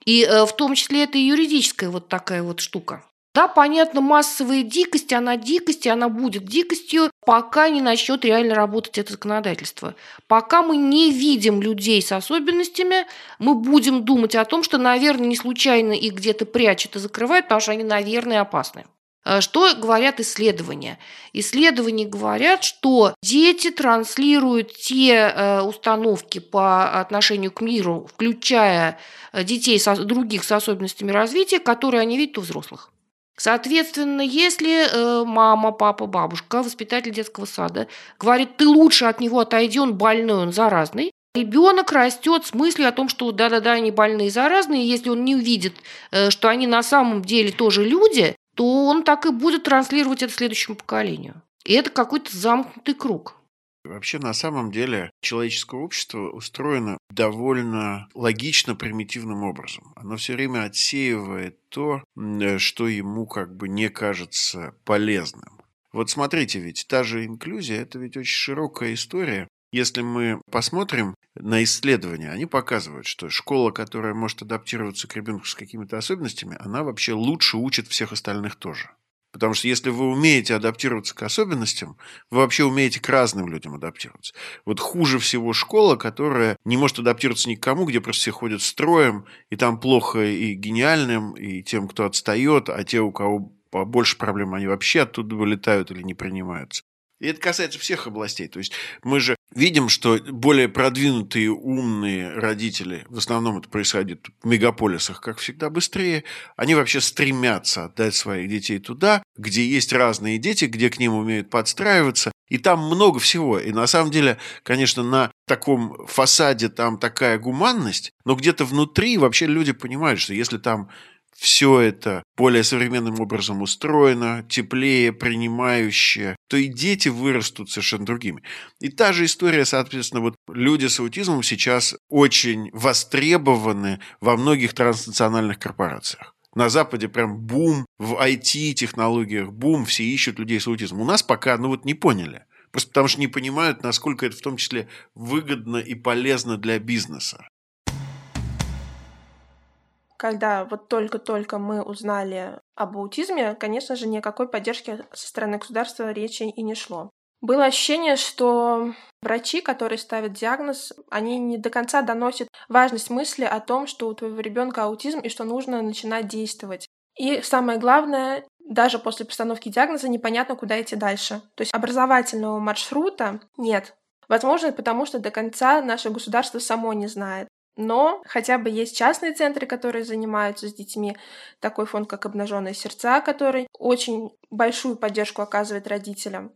И э, в том числе это и юридическая вот такая вот штука. Да, понятно, массовая дикость, она дикость, она будет дикостью, пока не начнет реально работать это законодательство. Пока мы не видим людей с особенностями, мы будем думать о том, что, наверное, не случайно их где-то прячут и закрывают, потому что они, наверное, опасны. Э, что говорят исследования? Исследования говорят, что дети транслируют те э, установки по отношению к миру, включая э, детей других с особенностями развития, которые они видят у взрослых. Соответственно, если э, мама, папа, бабушка, воспитатель детского сада говорит, ты лучше от него отойди, он больной, он заразный, ребенок растет с мыслью о том, что да-да-да, они больные и заразные, если он не увидит, э, что они на самом деле тоже люди, то он так и будет транслировать это следующему поколению. И это какой-то замкнутый круг. Вообще, на самом деле, человеческое общество устроено довольно логично, примитивным образом. Оно все время отсеивает то, что ему как бы не кажется полезным. Вот смотрите, ведь та же инклюзия – это ведь очень широкая история. Если мы посмотрим на исследования, они показывают, что школа, которая может адаптироваться к ребенку с какими-то особенностями, она вообще лучше учит всех остальных тоже. Потому что если вы умеете адаптироваться к особенностям, вы вообще умеете к разным людям адаптироваться. Вот хуже всего школа, которая не может адаптироваться никому, где просто все ходят строем, и там плохо и гениальным, и тем, кто отстает, а те, у кого побольше проблем, они вообще оттуда вылетают или не принимаются. И это касается всех областей. То есть мы же видим, что более продвинутые умные родители, в основном это происходит в мегаполисах, как всегда, быстрее, они вообще стремятся отдать своих детей туда, где есть разные дети, где к ним умеют подстраиваться, и там много всего. И на самом деле, конечно, на таком фасаде там такая гуманность, но где-то внутри вообще люди понимают, что если там все это более современным образом устроено, теплее, принимающее, то и дети вырастут совершенно другими. И та же история, соответственно, вот люди с аутизмом сейчас очень востребованы во многих транснациональных корпорациях. На Западе прям бум в IT-технологиях, бум, все ищут людей с аутизмом. У нас пока, ну вот не поняли. Просто потому что не понимают, насколько это в том числе выгодно и полезно для бизнеса когда вот только-только мы узнали об аутизме, конечно же, никакой поддержки со стороны государства речи и не шло. Было ощущение, что врачи, которые ставят диагноз, они не до конца доносят важность мысли о том, что у твоего ребенка аутизм и что нужно начинать действовать. И самое главное, даже после постановки диагноза непонятно, куда идти дальше. То есть образовательного маршрута нет. Возможно, потому что до конца наше государство само не знает. Но хотя бы есть частные центры, которые занимаются с детьми, такой фонд, как «Обнаженные сердца», который очень большую поддержку оказывает родителям.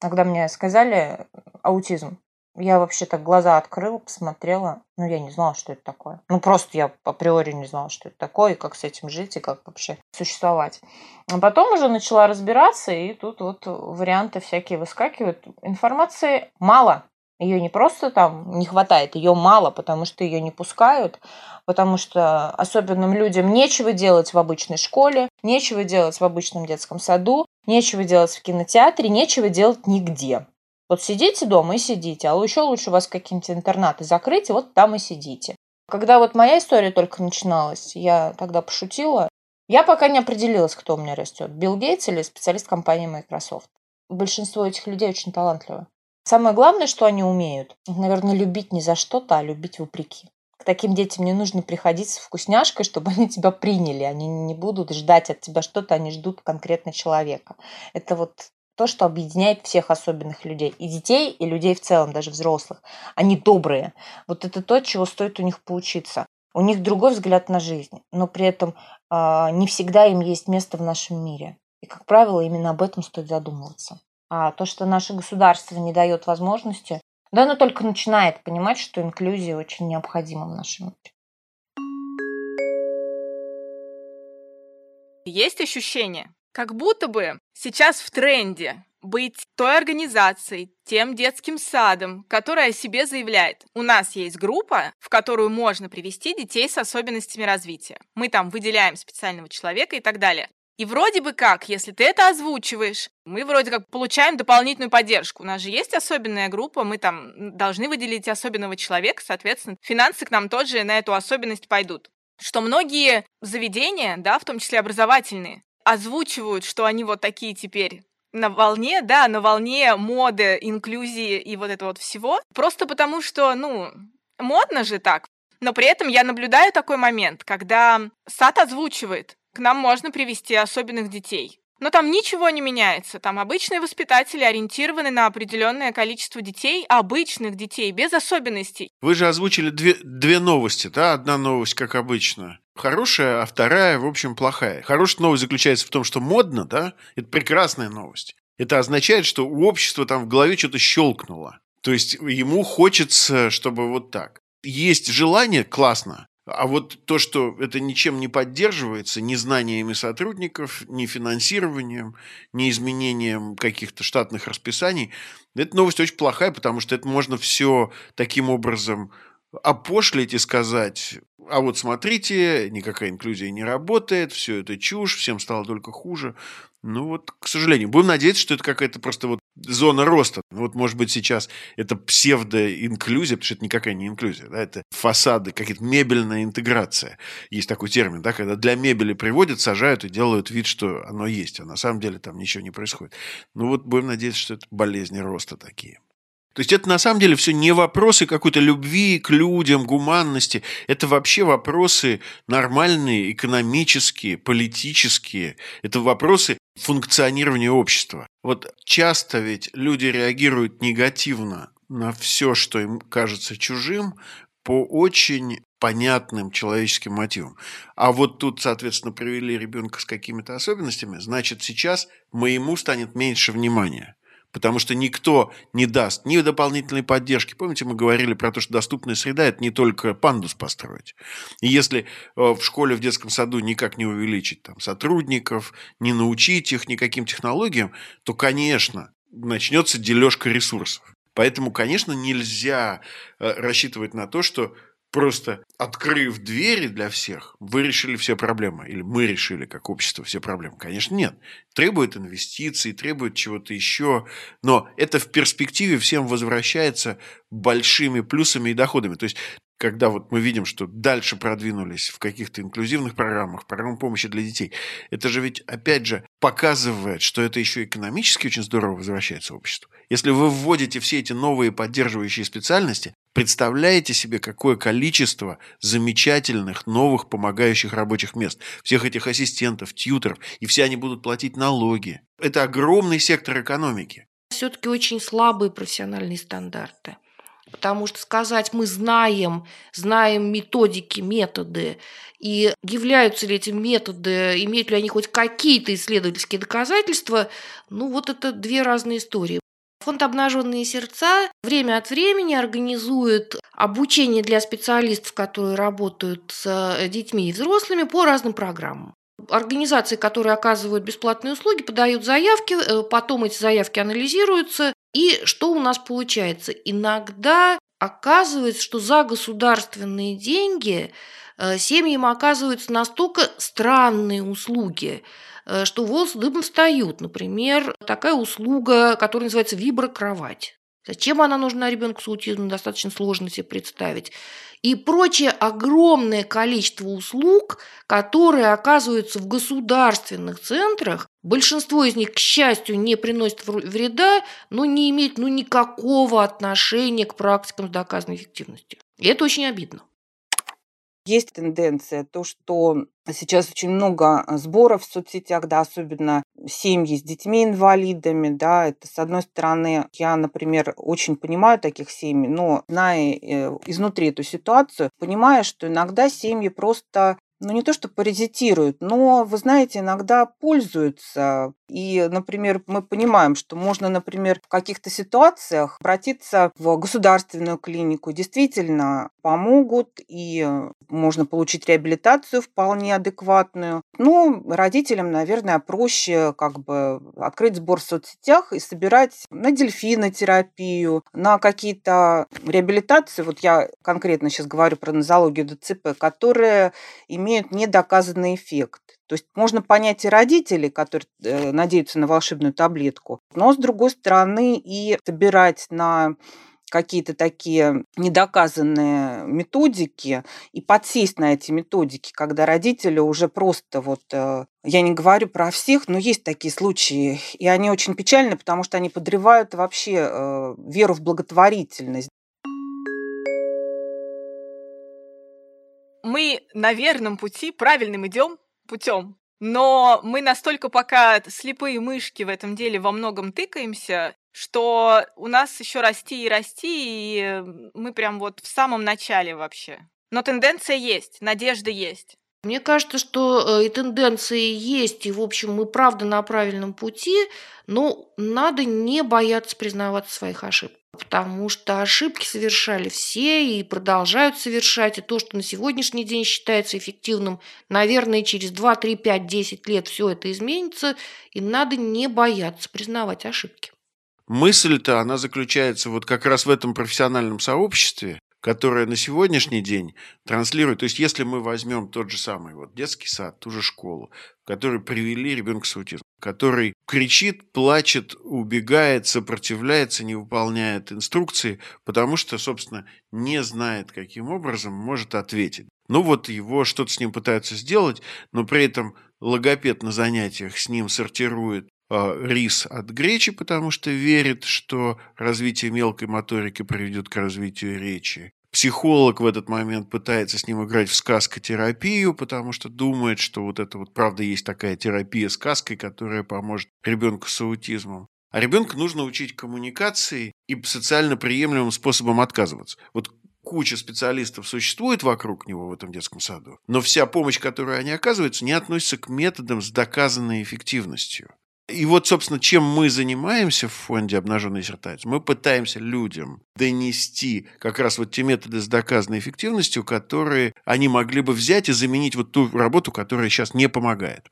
Когда мне сказали аутизм, я вообще так глаза открыла, посмотрела. Ну, я не знала, что это такое. Ну, просто я априори не знала, что это такое, и как с этим жить, и как вообще существовать. А потом уже начала разбираться, и тут вот варианты всякие выскакивают. Информации мало. Ее не просто там не хватает, ее мало, потому что ее не пускают, потому что особенным людям нечего делать в обычной школе, нечего делать в обычном детском саду, нечего делать в кинотеатре, нечего делать нигде. Вот сидите дома и сидите, а еще лучше вас какие-нибудь интернаты закрыть, и вот там и сидите. Когда вот моя история только начиналась, я тогда пошутила, я пока не определилась, кто у меня растет, Билл Гейтс или специалист компании Microsoft. Большинство этих людей очень талантливы. Самое главное, что они умеют, наверное, любить не за что-то, а любить вопреки. К таким детям не нужно приходить с вкусняшкой, чтобы они тебя приняли. Они не будут ждать от тебя что-то, они ждут конкретно человека. Это вот то, что объединяет всех особенных людей. И детей, и людей в целом, даже взрослых. Они добрые. Вот это то, чего стоит у них поучиться. У них другой взгляд на жизнь, но при этом э, не всегда им есть место в нашем мире. И, как правило, именно об этом стоит задумываться. А то, что наше государство не дает возможности, да оно только начинает понимать, что инклюзия очень необходима в нашем мире. Есть ощущение, как будто бы сейчас в тренде быть той организацией, тем детским садом, которая о себе заявляет. У нас есть группа, в которую можно привести детей с особенностями развития. Мы там выделяем специального человека и так далее. И вроде бы как, если ты это озвучиваешь, мы вроде как получаем дополнительную поддержку. У нас же есть особенная группа, мы там должны выделить особенного человека, соответственно, финансы к нам тоже на эту особенность пойдут. Что многие заведения, да, в том числе образовательные, озвучивают, что они вот такие теперь на волне, да, на волне моды, инклюзии и вот этого вот всего. Просто потому что, ну, модно же так. Но при этом я наблюдаю такой момент, когда сад озвучивает, к нам можно привести особенных детей. Но там ничего не меняется. Там обычные воспитатели ориентированы на определенное количество детей, обычных детей, без особенностей. Вы же озвучили две, две новости, да? Одна новость, как обычно, хорошая, а вторая, в общем, плохая. Хорошая новость заключается в том, что модно, да? Это прекрасная новость. Это означает, что у общества там в голове что-то щелкнуло. То есть ему хочется, чтобы вот так. Есть желание, классно, А вот то, что это ничем не поддерживается, ни знаниями сотрудников, ни финансированием, ни изменением каких-то штатных расписаний, эта новость очень плохая, потому что это можно все таким образом опошлить и сказать, а вот смотрите, никакая инклюзия не работает, все это чушь, всем стало только хуже. Ну вот, к сожалению, будем надеяться, что это какая-то просто вот зона роста. Вот, может быть, сейчас это псевдоинклюзия, потому что это никакая не инклюзия, да, это фасады, какая-то мебельная интеграция. Есть такой термин, да, когда для мебели приводят, сажают и делают вид, что оно есть, а на самом деле там ничего не происходит. Ну вот будем надеяться, что это болезни роста такие. То есть это на самом деле все не вопросы какой-то любви к людям, гуманности. Это вообще вопросы нормальные, экономические, политические. Это вопросы функционирования общества. Вот часто ведь люди реагируют негативно на все, что им кажется чужим, по очень понятным человеческим мотивам. А вот тут, соответственно, привели ребенка с какими-то особенностями, значит, сейчас моему станет меньше внимания. Потому что никто не даст ни дополнительной поддержки. Помните, мы говорили про то, что доступная среда – это не только пандус построить. И если э, в школе, в детском саду никак не увеличить там, сотрудников, не научить их никаким технологиям, то, конечно, начнется дележка ресурсов. Поэтому, конечно, нельзя э, рассчитывать на то, что просто открыв двери для всех, вы решили все проблемы. Или мы решили, как общество, все проблемы. Конечно, нет. Требует инвестиций, требует чего-то еще. Но это в перспективе всем возвращается большими плюсами и доходами. То есть когда вот мы видим, что дальше продвинулись в каких-то инклюзивных программах, программах помощи для детей, это же ведь, опять же, показывает, что это еще экономически очень здорово возвращается обществу. Если вы вводите все эти новые поддерживающие специальности, представляете себе, какое количество замечательных новых помогающих рабочих мест, всех этих ассистентов, тьютеров, и все они будут платить налоги. Это огромный сектор экономики. Все-таки очень слабые профессиональные стандарты. Потому что сказать мы знаем, знаем методики, методы, и являются ли эти методы, имеют ли они хоть какие-то исследовательские доказательства, ну вот это две разные истории. Фонд «Обнаженные сердца» время от времени организует обучение для специалистов, которые работают с детьми и взрослыми по разным программам. Организации, которые оказывают бесплатные услуги, подают заявки, э, потом эти заявки анализируются, и что у нас получается? Иногда оказывается, что за государственные деньги э, семьям оказываются настолько странные услуги, э, что волосы дыбом встают. Например, такая услуга, которая называется виброкровать. Зачем она нужна ребенку с аутизмом, достаточно сложно себе представить и прочее огромное количество услуг, которые оказываются в государственных центрах. Большинство из них, к счастью, не приносит вреда, но не имеет ну, никакого отношения к практикам с доказанной эффективностью. И это очень обидно. Есть тенденция, то, что сейчас очень много а, сборов в соцсетях, да, особенно семьи с детьми-инвалидами, да, это, с одной стороны, я, например, очень понимаю таких семей, но зная э, изнутри эту ситуацию, понимаю, что иногда семьи просто ну, не то что паразитируют, но, вы знаете, иногда пользуются. И, например, мы понимаем, что можно, например, в каких-то ситуациях обратиться в государственную клинику, действительно помогут, и можно получить реабилитацию вполне адекватную. Но родителям, наверное, проще как бы открыть сбор в соцсетях и собирать на дельфинотерапию, на какие-то реабилитации, вот я конкретно сейчас говорю про нозологию ДЦП, которые имеют недоказанный эффект. То есть можно понять и родителей, которые э, надеются на волшебную таблетку, но с другой стороны и собирать на какие-то такие недоказанные методики и подсесть на эти методики, когда родители уже просто вот, э, я не говорю про всех, но есть такие случаи, и они очень печальны, потому что они подрывают вообще э, веру в благотворительность. мы на верном пути, правильным идем путем. Но мы настолько пока слепые мышки в этом деле во многом тыкаемся, что у нас еще расти и расти, и мы прям вот в самом начале вообще. Но тенденция есть, надежда есть. Мне кажется, что э, и тенденции есть, и, в общем, мы правда на правильном пути, но надо не бояться признаваться своих ошибках. Потому что ошибки совершали все и продолжают совершать. И то, что на сегодняшний день считается эффективным, наверное, через 2, 3, 5, 10 лет все это изменится. И надо не бояться признавать ошибки. Мысль-то, она заключается вот как раз в этом профессиональном сообществе, которая на сегодняшний день транслирует, то есть если мы возьмем тот же самый вот детский сад, ту же школу, в которой привели ребенка с аутизмом, который кричит, плачет, убегает, сопротивляется, не выполняет инструкции, потому что, собственно, не знает, каким образом может ответить. Ну вот его что-то с ним пытаются сделать, но при этом логопед на занятиях с ним сортирует рис от гречи, потому что верит, что развитие мелкой моторики приведет к развитию речи. Психолог в этот момент пытается с ним играть в сказкотерапию, потому что думает, что вот это вот правда есть такая терапия сказкой, которая поможет ребенку с аутизмом. А ребенку нужно учить коммуникации и социально приемлемым способом отказываться. Вот куча специалистов существует вокруг него в этом детском саду, но вся помощь, которую они оказываются, не относится к методам с доказанной эффективностью. И вот, собственно, чем мы занимаемся в фонде «Обнаженный сертаец», мы пытаемся людям донести как раз вот те методы с доказанной эффективностью, которые они могли бы взять и заменить вот ту работу, которая сейчас не помогает.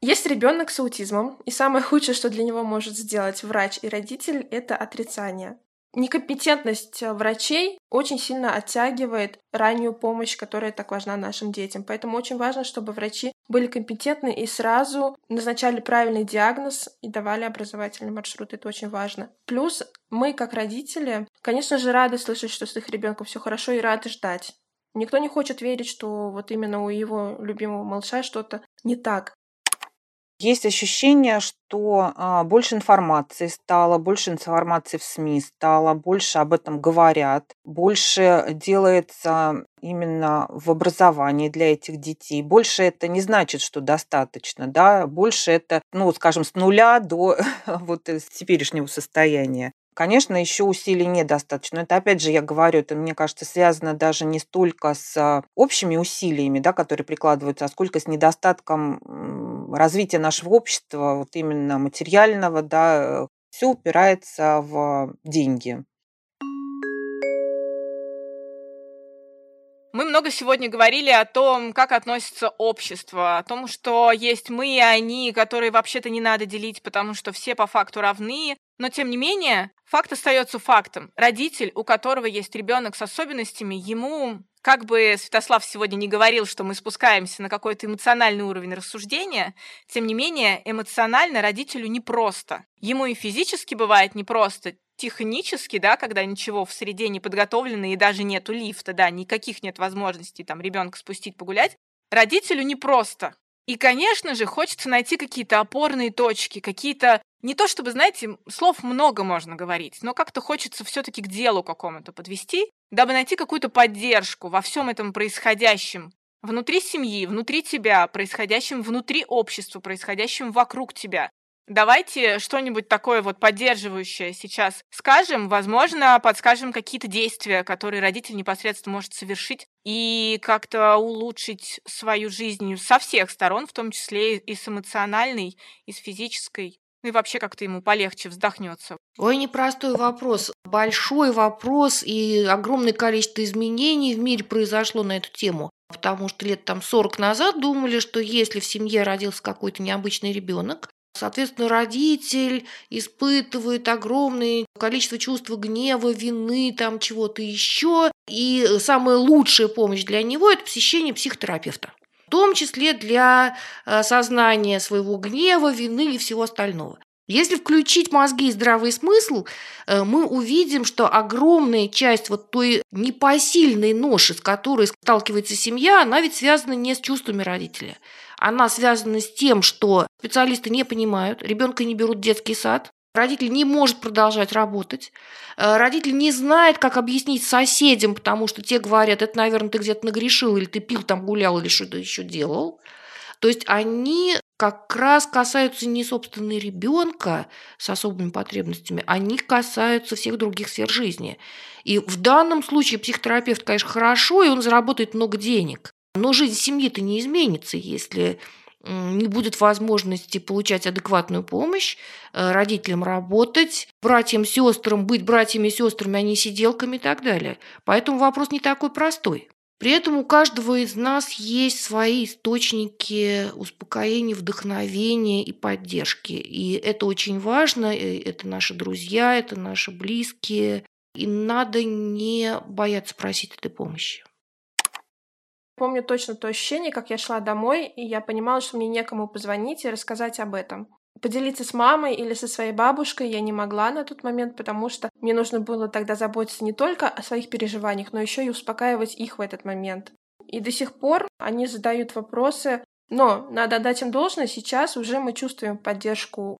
Есть ребенок с аутизмом, и самое худшее, что для него может сделать врач и родитель, это отрицание. Некомпетентность э, врачей очень сильно оттягивает раннюю помощь, которая так важна нашим детям. Поэтому очень важно, чтобы врачи были компетентны и сразу назначали правильный диагноз и давали образовательный маршрут. Это очень важно. Плюс мы, как родители, конечно же, рады слышать, что с их ребенком все хорошо и рады ждать. Никто не хочет верить, что вот именно у его любимого малыша что-то не так. Есть ощущение, что а, больше информации стало, больше информации в СМИ стало, больше об этом говорят, больше делается именно в образовании для этих детей. Больше это не значит, что достаточно, да, больше это, ну, скажем, с нуля до вот теперешнего состояния. Конечно, еще усилий недостаточно. Это, опять же, я говорю, это, мне кажется, связано даже не столько с а, общими усилиями, да, которые прикладываются, а сколько с недостатком развития нашего общества, вот именно материального, да, все упирается в деньги. Мы много сегодня говорили о том, как относится общество, о том, что есть мы и они, которые вообще-то не надо делить, потому что все по факту равны. Но тем не менее, факт остается фактом. Родитель, у которого есть ребенок с особенностями, ему как бы Святослав сегодня не говорил, что мы спускаемся на какой-то эмоциональный уровень рассуждения, тем не менее эмоционально родителю непросто. Ему и физически бывает непросто, технически, да, когда ничего в среде не подготовлено и даже нету лифта, да, никаких нет возможностей там ребенка спустить погулять, родителю непросто. И, конечно же, хочется найти какие-то опорные точки, какие-то не то чтобы, знаете, слов много можно говорить, но как-то хочется все-таки к делу какому-то подвести, дабы найти какую-то поддержку во всем этом происходящем внутри семьи, внутри тебя, происходящем внутри общества, происходящем вокруг тебя. Давайте что-нибудь такое вот поддерживающее сейчас скажем. Возможно, подскажем какие-то действия, которые родитель непосредственно может совершить и как-то улучшить свою жизнь со всех сторон, в том числе и с эмоциональной, и с физической. Ну и вообще как-то ему полегче вздохнется. Ой, непростой вопрос. Большой вопрос, и огромное количество изменений в мире произошло на эту тему. Потому что лет там 40 назад думали, что если в семье родился какой-то необычный ребенок, Соответственно, родитель испытывает огромное количество чувства гнева, вины, там чего-то еще. И самая лучшая помощь для него – это посещение психотерапевта в том числе для э, сознания своего гнева, вины и всего остального. Если включить мозги и здравый смысл, э, мы увидим, что огромная часть вот той непосильной ноши, с которой сталкивается семья, она ведь связана не с чувствами родителя. Она связана с тем, что специалисты не понимают, ребенка не берут в детский сад, Родитель не может продолжать работать. Э, родитель не знает, как объяснить соседям, потому что те говорят, это, наверное, ты где-то нагрешил, или ты пил там, гулял, или что-то еще делал. То есть они как раз касаются не собственно ребенка с особыми потребностями, они касаются всех других сфер жизни. И в данном случае психотерапевт, конечно, хорошо, и он заработает много денег. Но жизнь семьи-то не изменится, если не будет возможности получать адекватную помощь, э, родителям работать, братьям, сестрам быть братьями, сестрами, а не сиделками и так далее. Поэтому вопрос не такой простой. При этом у каждого из нас есть свои источники успокоения, вдохновения и поддержки. И это очень важно. Это наши друзья, это наши близкие. И надо не бояться просить этой помощи. Помню точно то ощущение, как я шла домой, и я понимала, что мне некому позвонить и рассказать об этом. Поделиться с мамой или со своей бабушкой я не могла на тот момент, потому что мне нужно было тогда заботиться не только о своих переживаниях, но еще и успокаивать их в этот момент. И до сих пор они задают вопросы, но надо отдать им должное, сейчас уже мы чувствуем поддержку.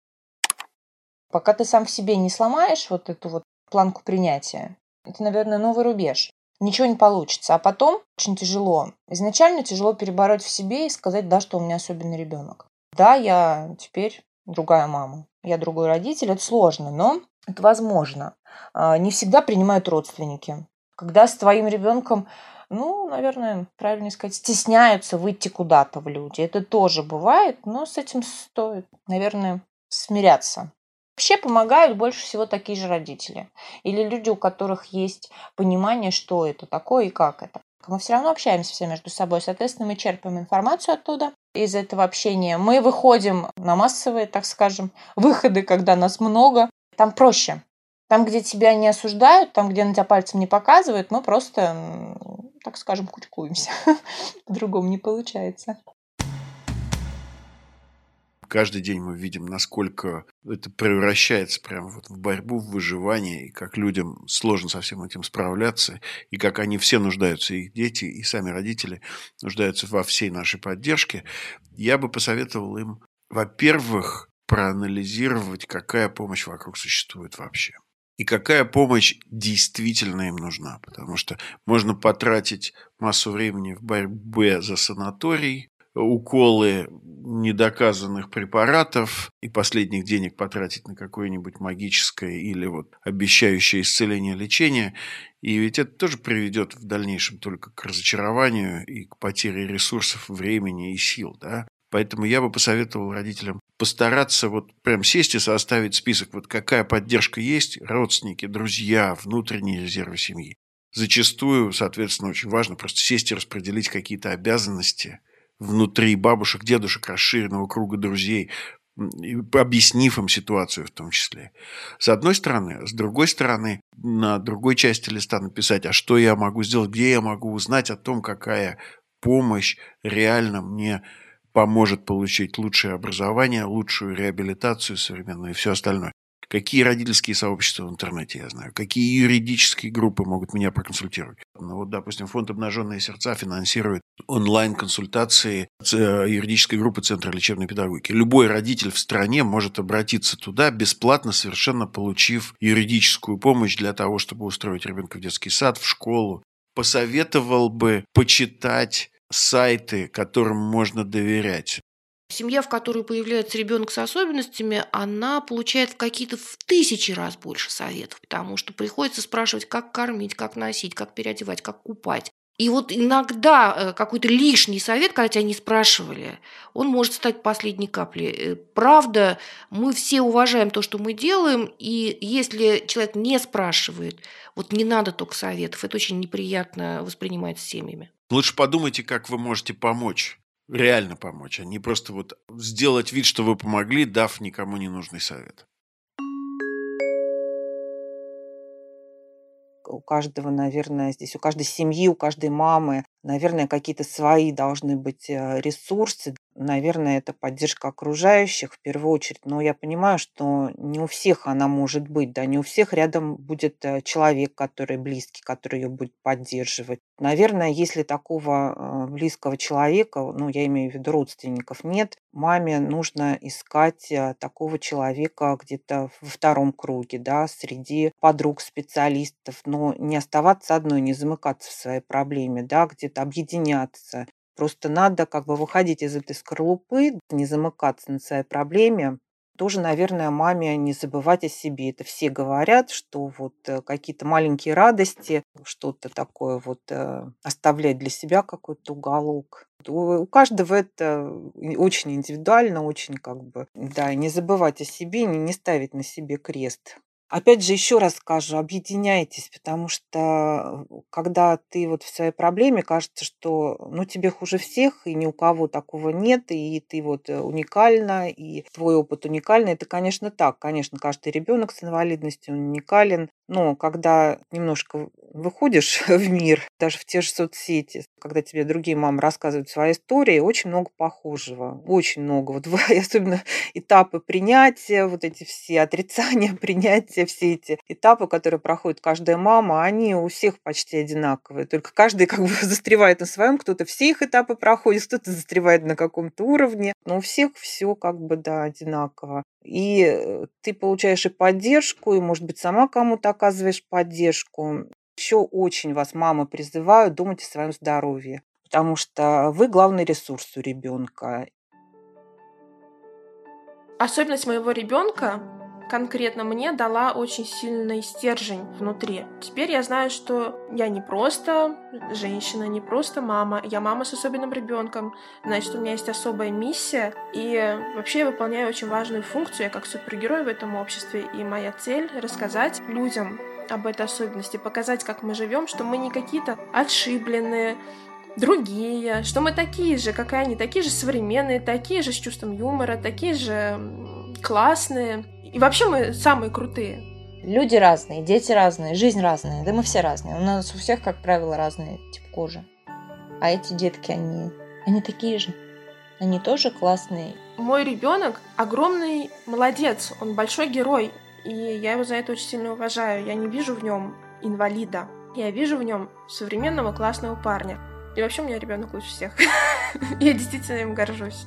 Пока ты сам в себе не сломаешь вот эту вот планку принятия, это, наверное, новый рубеж ничего не получится. А потом очень тяжело. Изначально тяжело перебороть в себе и сказать, да, что у меня особенный ребенок. Да, я теперь другая мама, я другой родитель. Это сложно, но это возможно. А, не всегда принимают родственники. Когда с твоим ребенком ну, наверное, правильно сказать, стесняются выйти куда-то в люди. Это тоже бывает, но с этим стоит, наверное, смиряться. Вообще помогают больше всего такие же родители или люди, у которых есть понимание, что это такое и как это. Мы все равно общаемся все между собой, соответственно, мы черпаем информацию оттуда. Из этого общения мы выходим на массовые, так скажем, выходы, когда нас много. Там проще. Там, где тебя не осуждают, там, где на тебя пальцем не показывают, мы просто, так скажем, кучкуемся. По-другому не получается каждый день мы видим, насколько это превращается прямо вот в борьбу, в выживание, и как людям сложно со всем этим справляться, и как они все нуждаются, и их дети, и сами родители нуждаются во всей нашей поддержке, я бы посоветовал им, во-первых, проанализировать, какая помощь вокруг существует вообще. И какая помощь действительно им нужна. Потому что можно потратить массу времени в борьбе за санаторий, уколы недоказанных препаратов и последних денег потратить на какое-нибудь магическое или вот обещающее исцеление лечение. И ведь это тоже приведет в дальнейшем только к разочарованию и к потере ресурсов, времени и сил. Да? Поэтому я бы посоветовал родителям постараться вот прям сесть и составить список, вот какая поддержка есть, родственники, друзья, внутренние резервы семьи. Зачастую, соответственно, очень важно просто сесть и распределить какие-то обязанности – внутри бабушек, дедушек, расширенного круга друзей, объяснив им ситуацию в том числе. С одной стороны. С другой стороны, на другой части листа написать, а что я могу сделать, где я могу узнать о том, какая помощь реально мне поможет получить лучшее образование, лучшую реабилитацию современную и все остальное. Какие родительские сообщества в интернете я знаю? Какие юридические группы могут меня проконсультировать? Ну вот, допустим, фонд «Обнаженные сердца» финансирует онлайн-консультации э, юридической группы Центра лечебной педагогики. Любой родитель в стране может обратиться туда бесплатно, совершенно получив юридическую помощь для того, чтобы устроить ребенка в детский сад, в школу. Посоветовал бы почитать сайты, которым можно доверять. Семья, в которой появляется ребенок с особенностями, она получает в какие-то в тысячи раз больше советов, потому что приходится спрашивать, как кормить, как носить, как переодевать, как купать. И вот иногда э, какой-то лишний совет, когда тебя не спрашивали, он может стать последней каплей. Э, правда, мы все уважаем то, что мы делаем, и если человек не спрашивает, вот не надо только советов, это очень неприятно воспринимается семьями. Лучше подумайте, как вы можете помочь реально помочь, а не просто вот сделать вид, что вы помогли, дав никому не нужный совет. У каждого, наверное, здесь, у каждой семьи, у каждой мамы, наверное, какие-то свои должны быть э, ресурсы наверное, это поддержка окружающих в первую очередь. Но я понимаю, что не у всех она может быть, да, не у всех рядом будет э, человек, который близкий, который ее будет поддерживать. Наверное, если такого э, близкого человека, ну, я имею в виду родственников, нет, маме нужно искать э, такого человека где-то во втором круге, да, среди подруг, специалистов, но не оставаться одной, не замыкаться в своей проблеме, да, где-то объединяться, Просто надо как бы выходить из этой скорлупы, не замыкаться на своей проблеме, тоже, наверное, маме не забывать о себе. Это все говорят, что вот э, какие-то маленькие радости, что-то такое вот э, оставлять для себя какой-то уголок. У каждого это очень индивидуально, очень как бы, да, не забывать о себе, не ставить на себе крест. Опять же, еще раз скажу, объединяйтесь, потому что э, когда ты вот в своей проблеме, кажется, что ну тебе хуже всех, и ни у кого такого нет, и ты вот э, уникальна, и твой опыт уникальный. Это, конечно, так. Конечно, каждый ребенок с инвалидностью уникален, но когда немножко выходишь в мир, даже в те же соцсети, когда тебе другие мамы рассказывают свои истории, очень много похожего. Очень много. Вот особенно этапы принятия, вот эти все отрицания, принятия, все эти этапы, которые проходит каждая мама, они у всех почти одинаковые. Только каждый как бы застревает на своем, кто-то все их этапы проходит, кто-то застревает на каком-то уровне. Но у всех все как бы, да, одинаково. И э, ты получаешь и поддержку, и, может быть, сама кому-то оказываешь поддержку. Еще очень вас, мамы, призываю думать о своем здоровье, потому что вы главный ресурс у ребенка. Особенность моего ребенка конкретно мне дала очень сильный стержень внутри. Теперь я знаю, что я не просто женщина, не просто мама, я мама с особенным ребенком, значит, у меня есть особая миссия, и вообще я выполняю очень важную функцию, я как супергерой в этом обществе, и моя цель — рассказать людям об этой особенности, показать, как мы живем, что мы не какие-то отшибленные, другие, что мы такие же, как и они, такие же современные, такие же с чувством юмора, такие же классные. И вообще мы самые крутые. Люди разные, дети разные, жизнь разная, да мы все разные. У нас у всех, как правило, разные тип кожи. А эти детки, они, они такие же. Они тоже классные. Мой ребенок огромный молодец, он большой герой, и я его за это очень сильно уважаю. Я не вижу в нем инвалида, я вижу в нем современного классного парня. И вообще у меня ребенок лучше всех. Я действительно им горжусь.